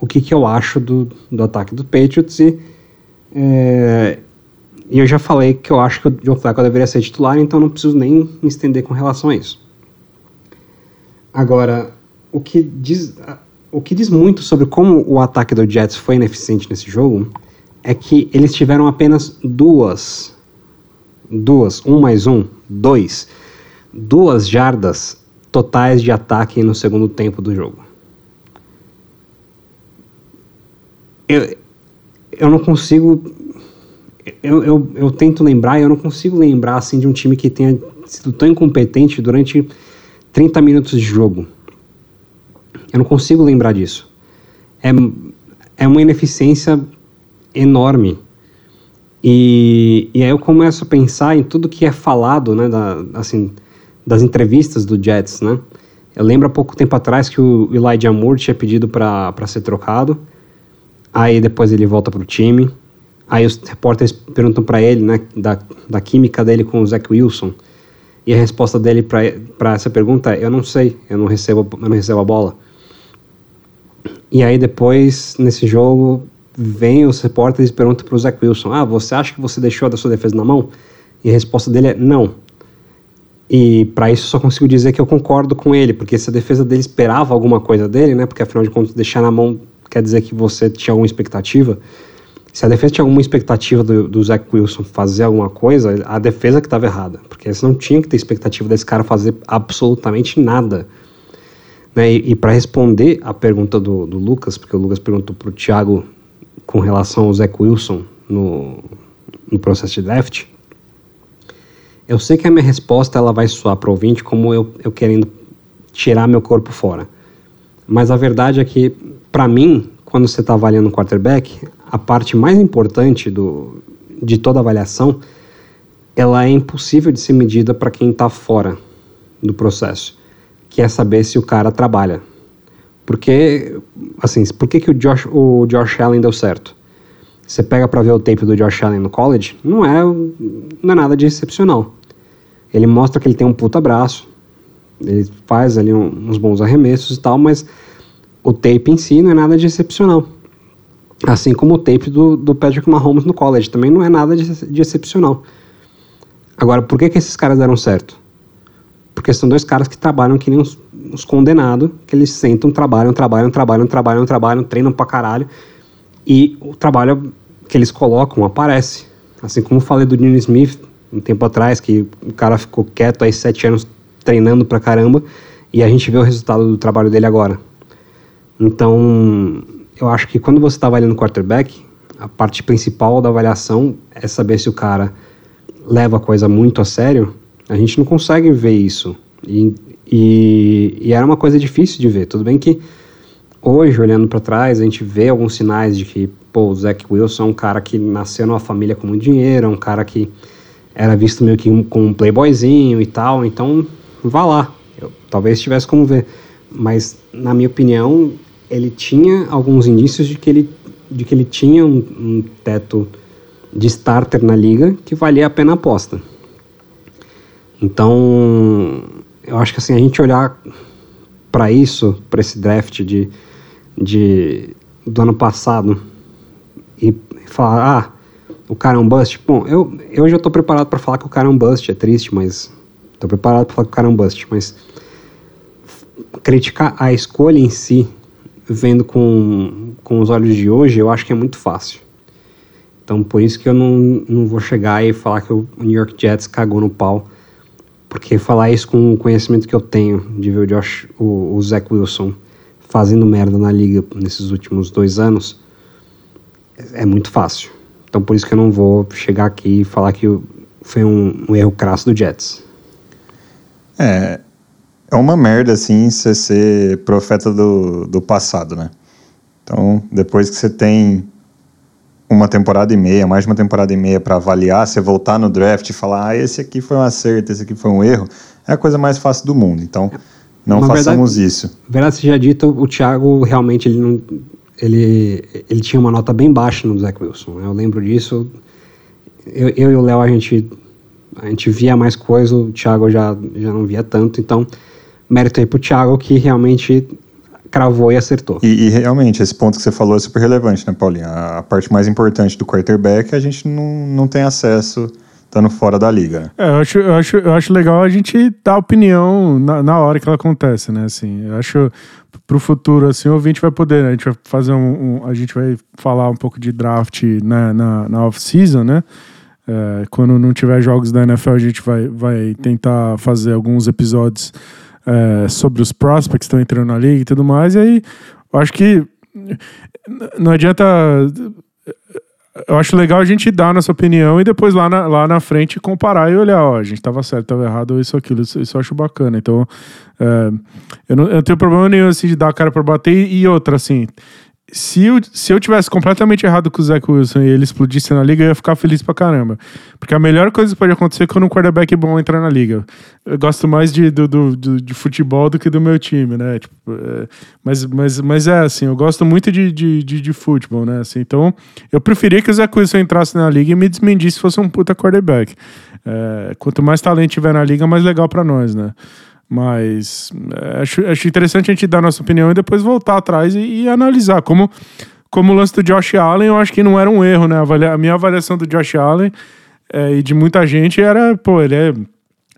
o que, que eu acho do, do ataque do Patriots e, é, eu já falei que eu acho que o John Flacco deveria ser titular, então não preciso nem me estender com relação a isso. Agora, o que diz, o que diz muito sobre como o ataque do Jets foi ineficiente nesse jogo é que eles tiveram apenas duas, duas, um mais um, dois, duas jardas totais de ataque no segundo tempo do jogo. Eu, eu não consigo. Eu, eu, eu tento lembrar, eu não consigo lembrar assim de um time que tenha sido tão incompetente durante 30 minutos de jogo. Eu não consigo lembrar disso. É, é uma ineficiência enorme. E, e aí eu começo a pensar em tudo que é falado, né, da, assim, das entrevistas do Jets, né? Eu lembro há pouco tempo atrás que o Elijah Moore tinha pedido para ser trocado. Aí depois ele volta pro time. Aí os repórteres perguntam para ele, né, da, da química dele com o Zach Wilson. E a resposta dele para essa pergunta é: Eu não sei, eu não recebo, eu não recebo a bola. E aí depois, nesse jogo, vem os repórteres e perguntam para o Zach Wilson: Ah, você acha que você deixou a sua defesa na mão? E a resposta dele é: Não. E para isso só consigo dizer que eu concordo com ele, porque se a defesa dele esperava alguma coisa dele, né? Porque afinal de contas, deixar na mão quer dizer que você tinha alguma expectativa. Se a defesa tinha alguma expectativa do, do Zach Wilson fazer alguma coisa, a defesa que estava errada. Porque você não tinha que ter expectativa desse cara fazer absolutamente nada. Né? E, e para responder a pergunta do, do, Lucas, porque o Lucas perguntou para o Thiago com relação ao Zach Wilson no, no processo de draft, eu sei que a minha resposta ela vai soar para o ouvinte como eu, eu querendo tirar meu corpo fora. Mas a verdade é que para mim, quando você está avaliando um quarterback, a parte mais importante do, de toda avaliação, ela é impossível de ser medida para quem está fora do processo, que é saber se o cara trabalha. Porque, assim, por que, que o, Josh, o Josh Allen deu certo? Você pega para ver o tape do Josh Allen no college, não é, não é nada de excepcional. Ele mostra que ele tem um puta braço, ele faz ali um, uns bons arremessos e tal, mas o tape em si não é nada de excepcional. Assim como o tape do, do Patrick Mahomes no college também não é nada de, de excepcional. Agora, por que, que esses caras deram certo? Porque são dois caras que trabalham que nem uns, uns condenados, que eles sentam, trabalham, trabalham, trabalham, trabalham, trabalham, treinam pra caralho, e o trabalho que eles colocam aparece. Assim como falei do Dino Smith um tempo atrás, que o cara ficou quieto aí sete anos treinando pra caramba, e a gente vê o resultado do trabalho dele agora. Então, eu acho que quando você está avaliando quarterback, a parte principal da avaliação é saber se o cara leva a coisa muito a sério. A gente não consegue ver isso. E, e, e era uma coisa difícil de ver. Tudo bem que hoje, olhando para trás, a gente vê alguns sinais de que, pô, o Zach Wilson é um cara que nasceu numa família com muito dinheiro, é um cara que era visto meio que com um playboyzinho e tal. Então, vá lá. Eu, talvez tivesse como ver. Mas, na minha opinião, ele tinha alguns indícios de que ele, de que ele tinha um, um teto de starter na liga que valia a pena a aposta. Então, eu acho que assim, a gente olhar para isso, para esse draft de de, do ano passado e falar, ah, o cara é um bust. Bom, eu, eu já estou preparado para falar que o cara é um bust, é triste, mas estou preparado para falar que o cara é um bust, mas criticar a escolha em si, vendo com, com os olhos de hoje, eu acho que é muito fácil. Então, por isso que eu não, não vou chegar e falar que o New York Jets cagou no pau, porque falar isso com o conhecimento que eu tenho de ver o, Josh, o, o Zach Wilson fazendo merda na liga nesses últimos dois anos, é muito fácil. Então, por isso que eu não vou chegar aqui e falar que foi um, um erro crasso do Jets. É, é uma merda, assim, você ser profeta do, do passado, né? Então, depois que você tem uma temporada e meia, mais de uma temporada e meia para avaliar, você voltar no draft e falar, ah, esse aqui foi um acerto, esse aqui foi um erro, é a coisa mais fácil do mundo. Então, não façamos verdade, isso. Verdade seja dito, o Thiago realmente ele não, ele, ele tinha uma nota bem baixa no Zach Wilson. Eu lembro disso. Eu, eu e o Léo, a gente, a gente via mais coisa, o Thiago já, já não via tanto. Então, mérito aí pro Thiago que realmente cravou e acertou. E, e, realmente, esse ponto que você falou é super relevante, né, Paulinho? A, a parte mais importante do quarterback a gente não, não tem acesso estando fora da liga. É, eu acho, eu acho, eu acho legal a gente dar opinião na, na hora que ela acontece, né? Assim, eu acho pro futuro, assim, o ouvinte vai poder, né? A gente vai fazer um, um, A gente vai falar um pouco de draft né, na, na off-season, né? É, quando não tiver jogos da NFL, a gente vai, vai tentar fazer alguns episódios é, sobre os prospects que estão entrando na liga e tudo mais. E aí, eu acho que não adianta eu acho legal a gente dar a nossa opinião e depois lá na, lá na frente comparar e olhar, ó, a gente tava certo, tava errado, isso, aquilo, isso, isso eu acho bacana. Então, é, eu, não, eu tenho problema nenhum, assim, de dar a cara pra bater e outra, assim, se eu, se eu tivesse completamente errado com o Zach Wilson e ele explodisse na liga, eu ia ficar feliz pra caramba. Porque a melhor coisa que pode acontecer é quando um quarterback bom entrar na liga. Eu gosto mais de, do, do, de futebol do que do meu time, né? Tipo, é, mas, mas, mas é assim, eu gosto muito de, de, de, de, futebol, né? Assim, então, eu preferia que o Zach Wilson entrasse na liga e me desmendisse se fosse um puta quarterback. É, quanto mais talento tiver na liga, mais legal para nós, né? Mas é, acho, acho interessante a gente dar a nossa opinião e depois voltar atrás e, e, analisar. Como, como o lance do Josh Allen, eu acho que não era um erro, né? A, a minha avaliação do Josh Allen é, e de muita gente era, pô, ele é,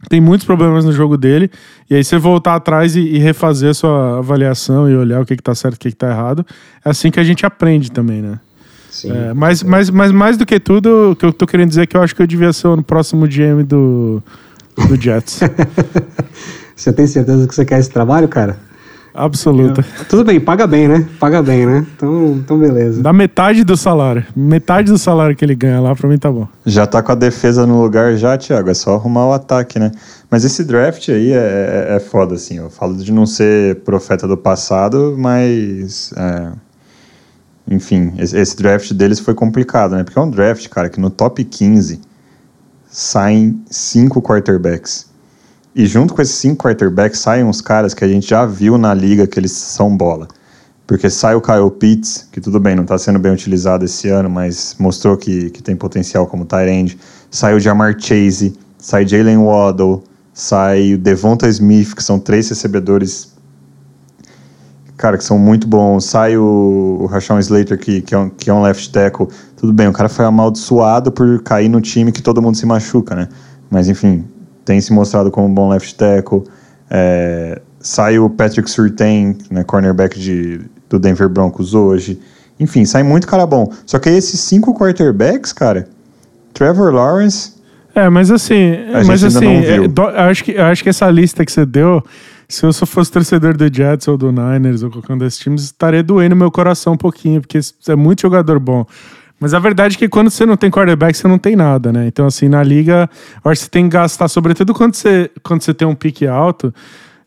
tem muitos problemas no jogo dele. E aí você voltar atrás e, e refazer a sua avaliação e olhar o que, que tá certo e o que, que tá errado. É assim que a gente aprende também, né? Sim, é, mas, mas, mas mais do que tudo, o que eu tô querendo dizer é que eu acho que eu devia ser o próximo GM do, do Jets. [laughs] Você tem certeza que você quer esse trabalho, cara? Absoluta. Tudo bem, paga bem, né? Paga bem, né? Então, então beleza. Dá metade do salário. Metade do salário que ele ganha lá, pra mim tá bom. Já tá com a defesa no lugar já, Thiago. É só arrumar o ataque, né? Mas esse draft aí é, é, é foda, assim. Eu falo de não ser profeta do passado, mas. É... Enfim, esse draft deles foi complicado, né? Porque é um draft, cara, que no top 15 saem cinco quarterbacks. E junto com esses cinco quarterbacks saem uns caras que a gente já viu na liga que eles são bola. Porque sai o Kyle Pitts, que tudo bem, não está sendo bem utilizado esse ano, mas mostrou que, que tem potencial como tight. Sai o Jamar Chase, sai Jalen Waddle, sai o Devonta Smith, que são três recebedores, cara, que são muito bons. Sai o, o Rashawn Slater, que, que, é um, que é um left tackle. Tudo bem, o cara foi amaldiçoado por cair no time que todo mundo se machuca, né? Mas enfim, tem se mostrado como um bom left tackle. É, sai o Patrick Surtain, né, cornerback de, do Denver Broncos hoje. Enfim, sai muito cara bom. Só que esses cinco quarterbacks, cara, Trevor Lawrence. É, mas assim, mas assim, é, do, acho, que, acho que essa lista que você deu, se eu só fosse torcedor do Jets ou do Niners ou qualquer um desses times, estaria doendo meu coração um pouquinho, porque é muito jogador bom. Mas a verdade é que quando você não tem quarterback, você não tem nada, né? Então, assim, na liga, eu acho que você tem que gastar, sobretudo quando você, quando você tem um pique alto,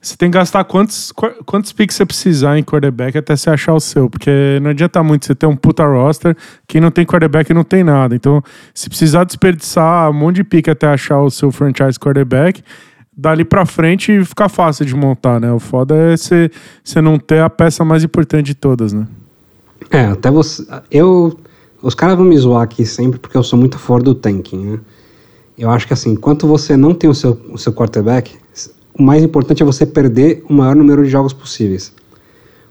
você tem que gastar quantos, quantos picks você precisar em quarterback até você achar o seu. Porque não adianta muito você ter um puta roster, quem não tem quarterback não tem nada. Então, se precisar desperdiçar um monte de pique até achar o seu franchise quarterback, dali pra frente fica fácil de montar, né? O foda é você, você não ter a peça mais importante de todas, né? É, até você. Eu os caras vão me zoar aqui sempre porque eu sou muito fora do tanking, né? Eu acho que assim, enquanto você não tem o seu, o seu quarterback, o mais importante é você perder o maior número de jogos possíveis.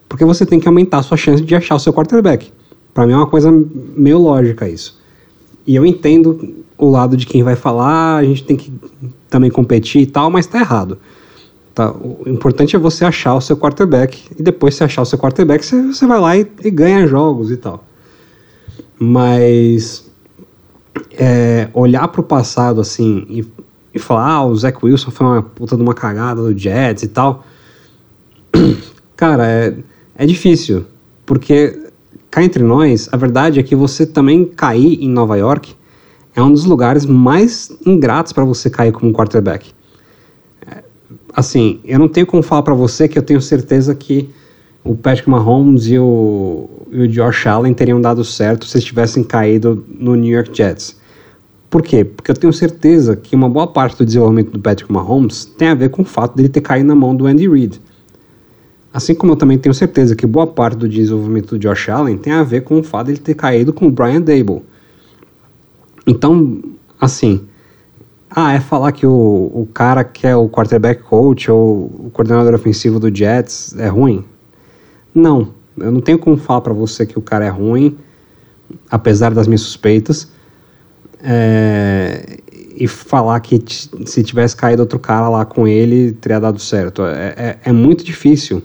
Porque você tem que aumentar a sua chance de achar o seu quarterback. Para mim é uma coisa meio lógica isso. E eu entendo o lado de quem vai falar, a gente tem que também competir e tal, mas tá errado. Tá? O importante é você achar o seu quarterback e depois se achar o seu quarterback, você, você vai lá e, e ganha jogos e tal. Mas é, olhar para o passado assim e, e falar, ah, o Zach Wilson foi uma puta de uma cagada do Jets e tal, [clears throat] cara, é, é difícil, porque cá entre nós, a verdade é que você também cair em Nova York é um dos lugares mais ingratos para você cair como quarterback. É, assim, eu não tenho como falar para você que eu tenho certeza que o Patrick Mahomes e o, e o Josh Allen teriam dado certo se tivessem caído no New York Jets. Por quê? Porque eu tenho certeza que uma boa parte do desenvolvimento do Patrick Mahomes tem a ver com o fato dele ter caído na mão do Andy Reid. Assim como eu também tenho certeza que boa parte do desenvolvimento do Josh Allen tem a ver com o fato de ele ter caído com o Brian Dable. Então, assim, ah, é falar que o, o cara que é o quarterback coach ou o coordenador ofensivo do Jets é ruim? Não, eu não tenho como falar para você que o cara é ruim, apesar das minhas suspeitas, é, e falar que se tivesse caído outro cara lá com ele, teria dado certo. É, é, é muito difícil.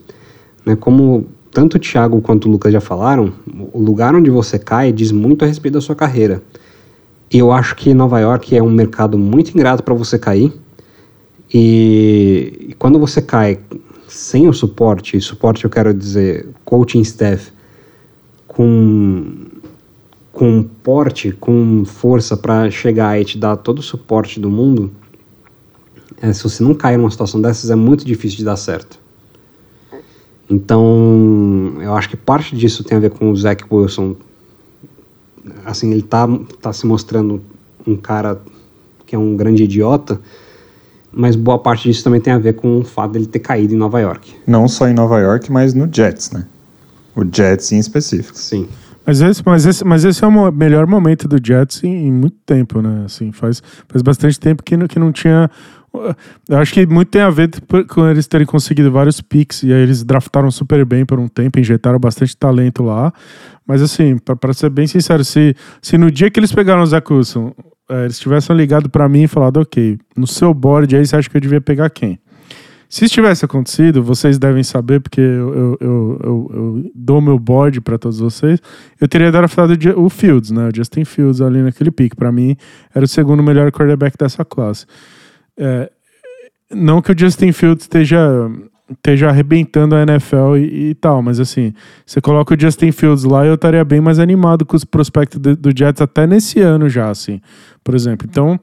Né? Como tanto o Thiago quanto o Lucas já falaram, o lugar onde você cai diz muito a respeito da sua carreira. E eu acho que Nova York é um mercado muito ingrato para você cair. E, e, quando você cai sem o suporte, e suporte eu quero dizer coaching staff, com, com porte, com força para chegar e te dar todo o suporte do mundo, é, se você não cair numa situação dessas, é muito difícil de dar certo. Então, eu acho que parte disso tem a ver com o Zach Wilson. Assim, ele tá, tá se mostrando um cara que é um grande idiota, mas boa parte disso também tem a ver com o fato dele ter caído em Nova York. Não só em Nova York, mas no Jets, né? O Jets em específico. Sim. Mas esse, mas, esse, mas esse é o melhor momento do Jets em, em muito tempo, né? Assim, faz, faz bastante tempo que, que não tinha eu acho que muito tem a ver com eles terem conseguido vários picks e aí eles draftaram super bem por um tempo, injetaram bastante talento lá. Mas assim, para ser bem sincero, se, se no dia que eles pegaram o Zach Wilson, é, eles tivessem ligado para mim e falado, ok, no seu board aí você acha que eu devia pegar quem? Se isso tivesse acontecido, vocês devem saber, porque eu, eu, eu, eu dou meu board para todos vocês, eu teria draftado o Fields, né? O Justin Fields ali naquele pick. Para mim, era o segundo melhor quarterback dessa classe. É, não que o Justin Fields esteja, esteja arrebentando a NFL e, e, tal, mas assim, você coloca o Justin Fields lá, eu estaria bem mais animado com os prospectos do, do Jets até nesse ano já, assim, por exemplo. Então,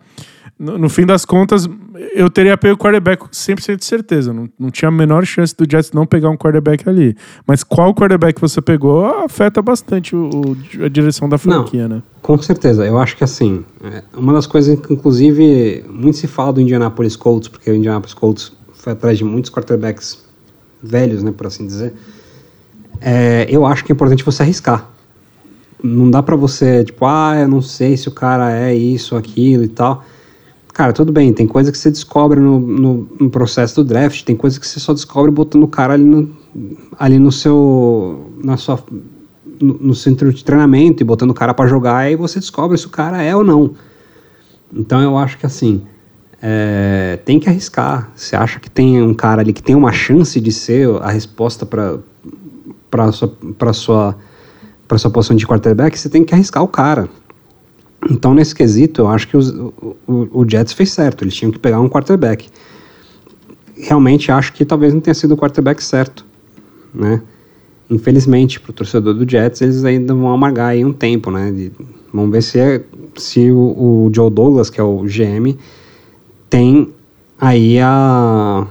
no, no, fim das contas, eu teria pego o quarterback 100% de certeza. Não, não tinha a menor chance do Jets não pegar um quarterback ali. Mas qual quarterback você pegou afeta bastante o, o, a direção da franquia, não, né? Com certeza. Eu acho que assim, é uma das coisas que inclusive muito se fala do Indianapolis Colts, porque o Indianapolis Colts foi atrás de muitos quarterbacks velhos, né, por assim dizer. É, eu acho que é importante você arriscar. Não dá para você, tipo, ah, eu não sei se o cara é isso, aquilo e tal Cara, tudo bem, tem coisa que você descobre no, no, no, processo do draft, tem coisa que você só descobre botando o cara ali no, ali no seu. na sua. No, no centro de treinamento e botando o cara para jogar, e você descobre se o cara é ou não. Então eu acho que assim. É, tem que arriscar. Você acha que tem um cara ali que tem uma chance de ser a resposta para para sua para sua para sua posição de quarterback, você tem que arriscar o cara. Então, nesse quesito, eu acho que os, o, o, Jets fez certo. Eles tinham que pegar um quarterback. Realmente acho que talvez não tenha sido o quarterback certo, né? Infelizmente, para o torcedor do Jets, eles ainda vão amargar aí um tempo, né? De, vamos ver se, é, se o, o, Joe Douglas, que é o GM, tem aí a,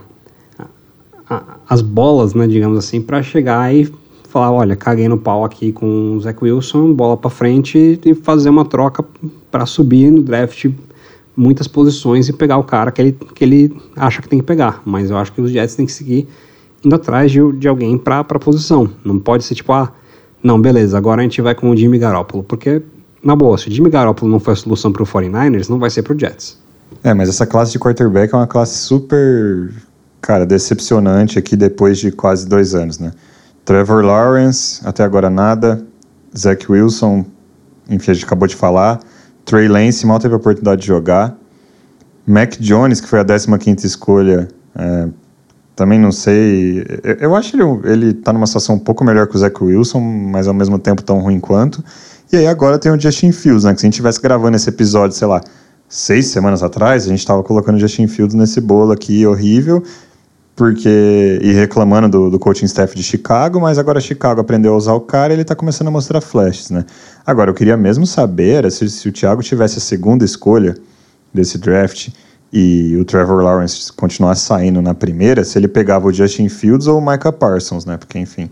a as bolas, né, digamos assim, para chegar e falar, olha, caguei no pau aqui com o Zach Wilson, bola para frente e fazer uma troca para subir no draft muitas posições e pegar o cara que ele, que ele acha que tem que pegar. Mas eu acho que os Jets têm que seguir indo atrás de, de alguém para a posição. Não pode ser tipo, ah, não, beleza, agora a gente vai com o Jimmy Garoppolo. Porque, na boa, se o Jimmy Garoppolo não foi a solução para o 49ers, não vai ser para o Jets. É, mas essa classe de quarterback é uma classe super, cara, decepcionante aqui depois de quase dois anos, né? Trevor Lawrence, até agora nada. Zach Wilson, enfim, a gente acabou de falar. Trey Lance mal teve a oportunidade de jogar. Mac Jones, que foi a 15 escolha, é, também não sei. Eu, eu acho que ele, ele tá numa situação um pouco melhor que o Zach Wilson, mas ao mesmo tempo tão ruim quanto. E aí agora tem o Justin Fields, né? Que se a gente estivesse gravando esse episódio, sei lá, seis semanas atrás, a gente tava colocando Justin Fields nesse bolo aqui horrível, porque. e reclamando do, do coaching staff de Chicago, mas agora Chicago aprendeu a usar o cara e ele tá começando a mostrar flashes, né? Agora, eu queria mesmo saber se, se o Thiago tivesse a segunda escolha desse draft e o Trevor Lawrence continuasse saindo na primeira, se ele pegava o Justin Fields ou o Micah Parsons, né? Porque, enfim,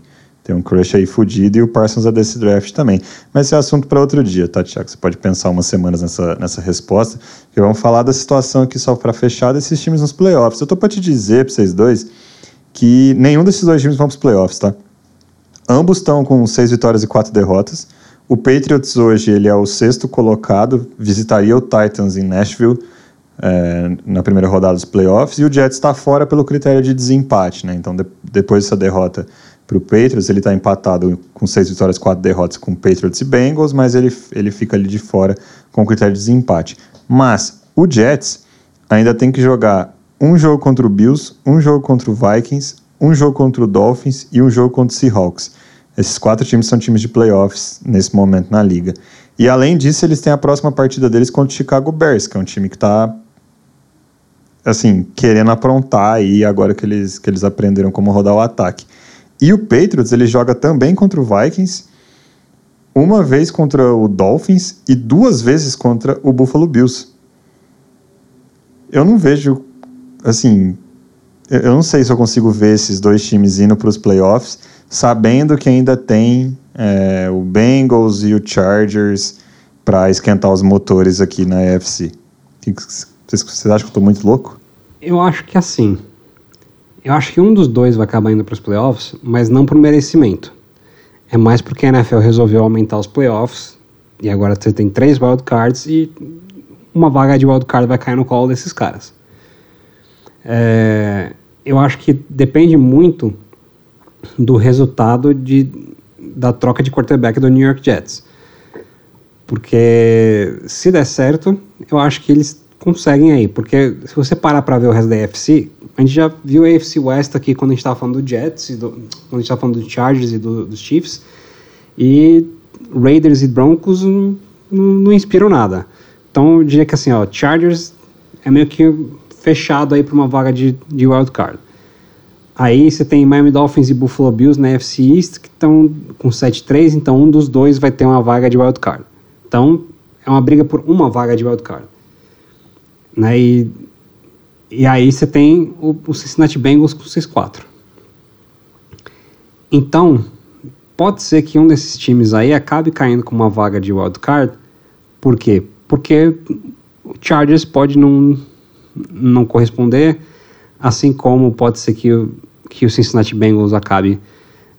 tem um crush aí fudido e o Parsons é desse draft também. Mas esse é assunto para outro dia, tá, Tiago? Você pode pensar umas semanas nessa, nessa resposta, que vamos falar da situação aqui só para fechar desses times nos playoffs. Eu tô para te dizer, para vocês dois, que nenhum desses dois times vão para os playoffs, tá? Ambos estão com seis vitórias e quatro derrotas. O Patriots hoje ele é o sexto colocado, visitaria o Titans em Nashville é, na primeira rodada dos playoffs, e o Jets está fora pelo critério de desempate, né? Então, de, depois dessa derrota para o Patriots, ele está empatado com seis vitórias, quatro derrotas com Patriots e Bengals, mas ele, ele fica ali de fora com critério de desempate. Mas o Jets ainda tem que jogar um jogo contra o Bills, um jogo contra o Vikings, um jogo contra o Dolphins e um jogo contra o Seahawks. Esses quatro times são times de playoffs nesse momento na liga. E além disso, eles têm a próxima partida deles contra o Chicago Bears, que é um time que está assim, querendo aprontar aí agora que eles, que eles aprenderam como rodar o ataque. E o Patriots, ele joga também contra o Vikings, uma vez contra o Dolphins e duas vezes contra o Buffalo Bills. Eu não vejo, assim, eu não sei se eu consigo ver esses dois times indo para os playoffs, sabendo que ainda tem é, o Bengals e o Chargers para esquentar os motores aqui na AFC. Vocês, acham que eu estou muito louco? Eu acho que assim. Eu acho que um dos dois vai acabar indo para os playoffs, mas não por merecimento. É mais porque a NFL resolveu aumentar os playoffs e agora você tem três wildcards e uma vaga de wildcard vai cair no colo desses caras. É, eu acho que depende muito do resultado de, da troca de quarterback do New York Jets. Porque se der certo, eu acho que eles conseguem aí, porque se você parar para ver o resto da AFC, a gente já viu a AFC West aqui quando a gente estava falando do Jets, do, quando a gente estava falando do Chargers e do, dos Chiefs, e Raiders e Broncos não, não, inspiram nada. Então eu diria que assim, ó, Chargers é meio que fechado aí para uma vaga de, de wild card. Aí você tem Miami Dolphins e Buffalo Bills na AFC East que estão com 7-3, então um dos dois vai ter uma vaga de wild card. Então é uma briga por uma vaga de wild card. Né? E, e aí você tem o, o Cincinnati Bengals com 6-4. Então, pode ser que um desses times aí acabe caindo com uma vaga de wildcard. Por quê? Porque o Chargers pode não, não corresponder, assim como pode ser que, que o Cincinnati Bengals acabe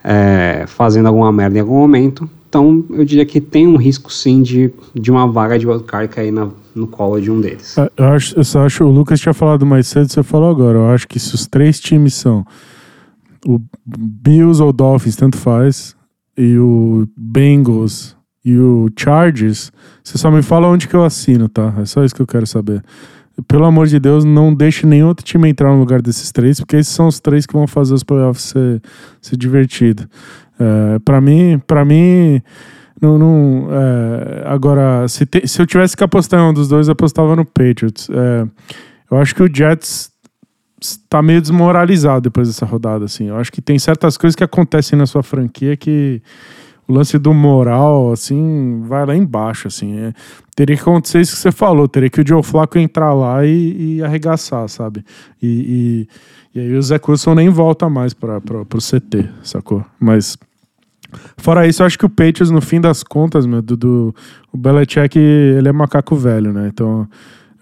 é, fazendo alguma merda em algum momento. Então, eu diria que tem um risco sim de, de uma vaga de wildcard cair na, no colo de um deles. Eu, acho, eu só acho, o Lucas tinha falado mais cedo, você falou agora. Eu acho que se os três times são o Bills ou Dolphins, tanto faz, e o Bengals e o Chargers, você só me fala onde que eu assino, tá? É só isso que eu quero saber. Pelo amor de Deus, não deixe nenhum outro time entrar no lugar desses três, porque esses são os três que vão fazer os playoffs ser, ser divertido. É, para mim, para mim, não, não é, agora se, te, se eu tivesse que apostar em um dos dois, eu apostava no Patriots. É, eu acho que o Jets está meio desmoralizado depois dessa rodada, assim. Eu acho que tem certas coisas que acontecem na sua franquia que o lance do moral, assim, vai lá embaixo, assim. É, teria que acontecer isso que você falou, teria que o Joe Flacco entrar lá e, e arregaçar, sabe? E, e, e, aí o Zé Wilson nem volta mais para o CT, sacou? Mas Fora isso, eu acho que o Patriots, no fim das contas, meu, do, do, o Belichick, ele é macaco velho, né? Então,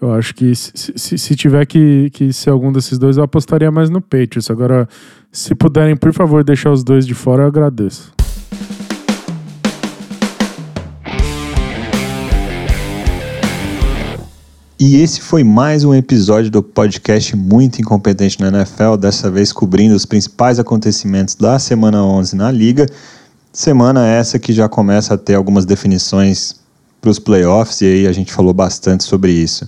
eu acho que se, se, se, tiver que, que ser algum desses dois, eu apostaria mais no Patriots. Agora, se puderem, por favor, deixar os dois de fora, eu agradeço. E esse foi mais um episódio do podcast Muito Incompetente na NFL, dessa vez cobrindo os principais acontecimentos da semana 11 na liga. Semana essa que já começa a ter algumas definições para os playoffs e aí a gente falou bastante sobre isso.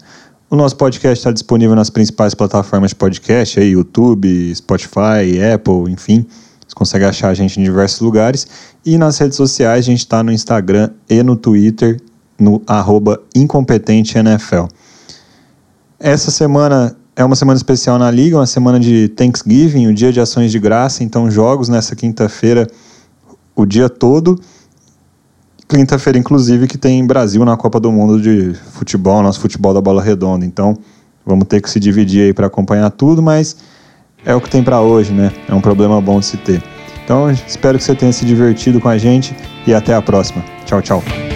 O nosso podcast está disponível nas principais plataformas de podcast, aí, YouTube, Spotify, Apple, enfim. Você consegue achar a gente em diversos lugares. E nas redes sociais, a gente está no Instagram e no Twitter, no incompetenteNFL. Essa semana é uma semana especial na Liga, uma semana de Thanksgiving, o dia de ações de graça, então jogos nessa quinta-feira o dia todo. Quinta-feira, inclusive, que tem Brasil na Copa do Mundo de futebol, nosso futebol da bola redonda. Então, vamos ter que se dividir aí para acompanhar tudo, mas é o que tem para hoje, né? É um problema bom de se ter. Então, espero que você tenha se divertido com a gente e até a próxima. Tchau, tchau.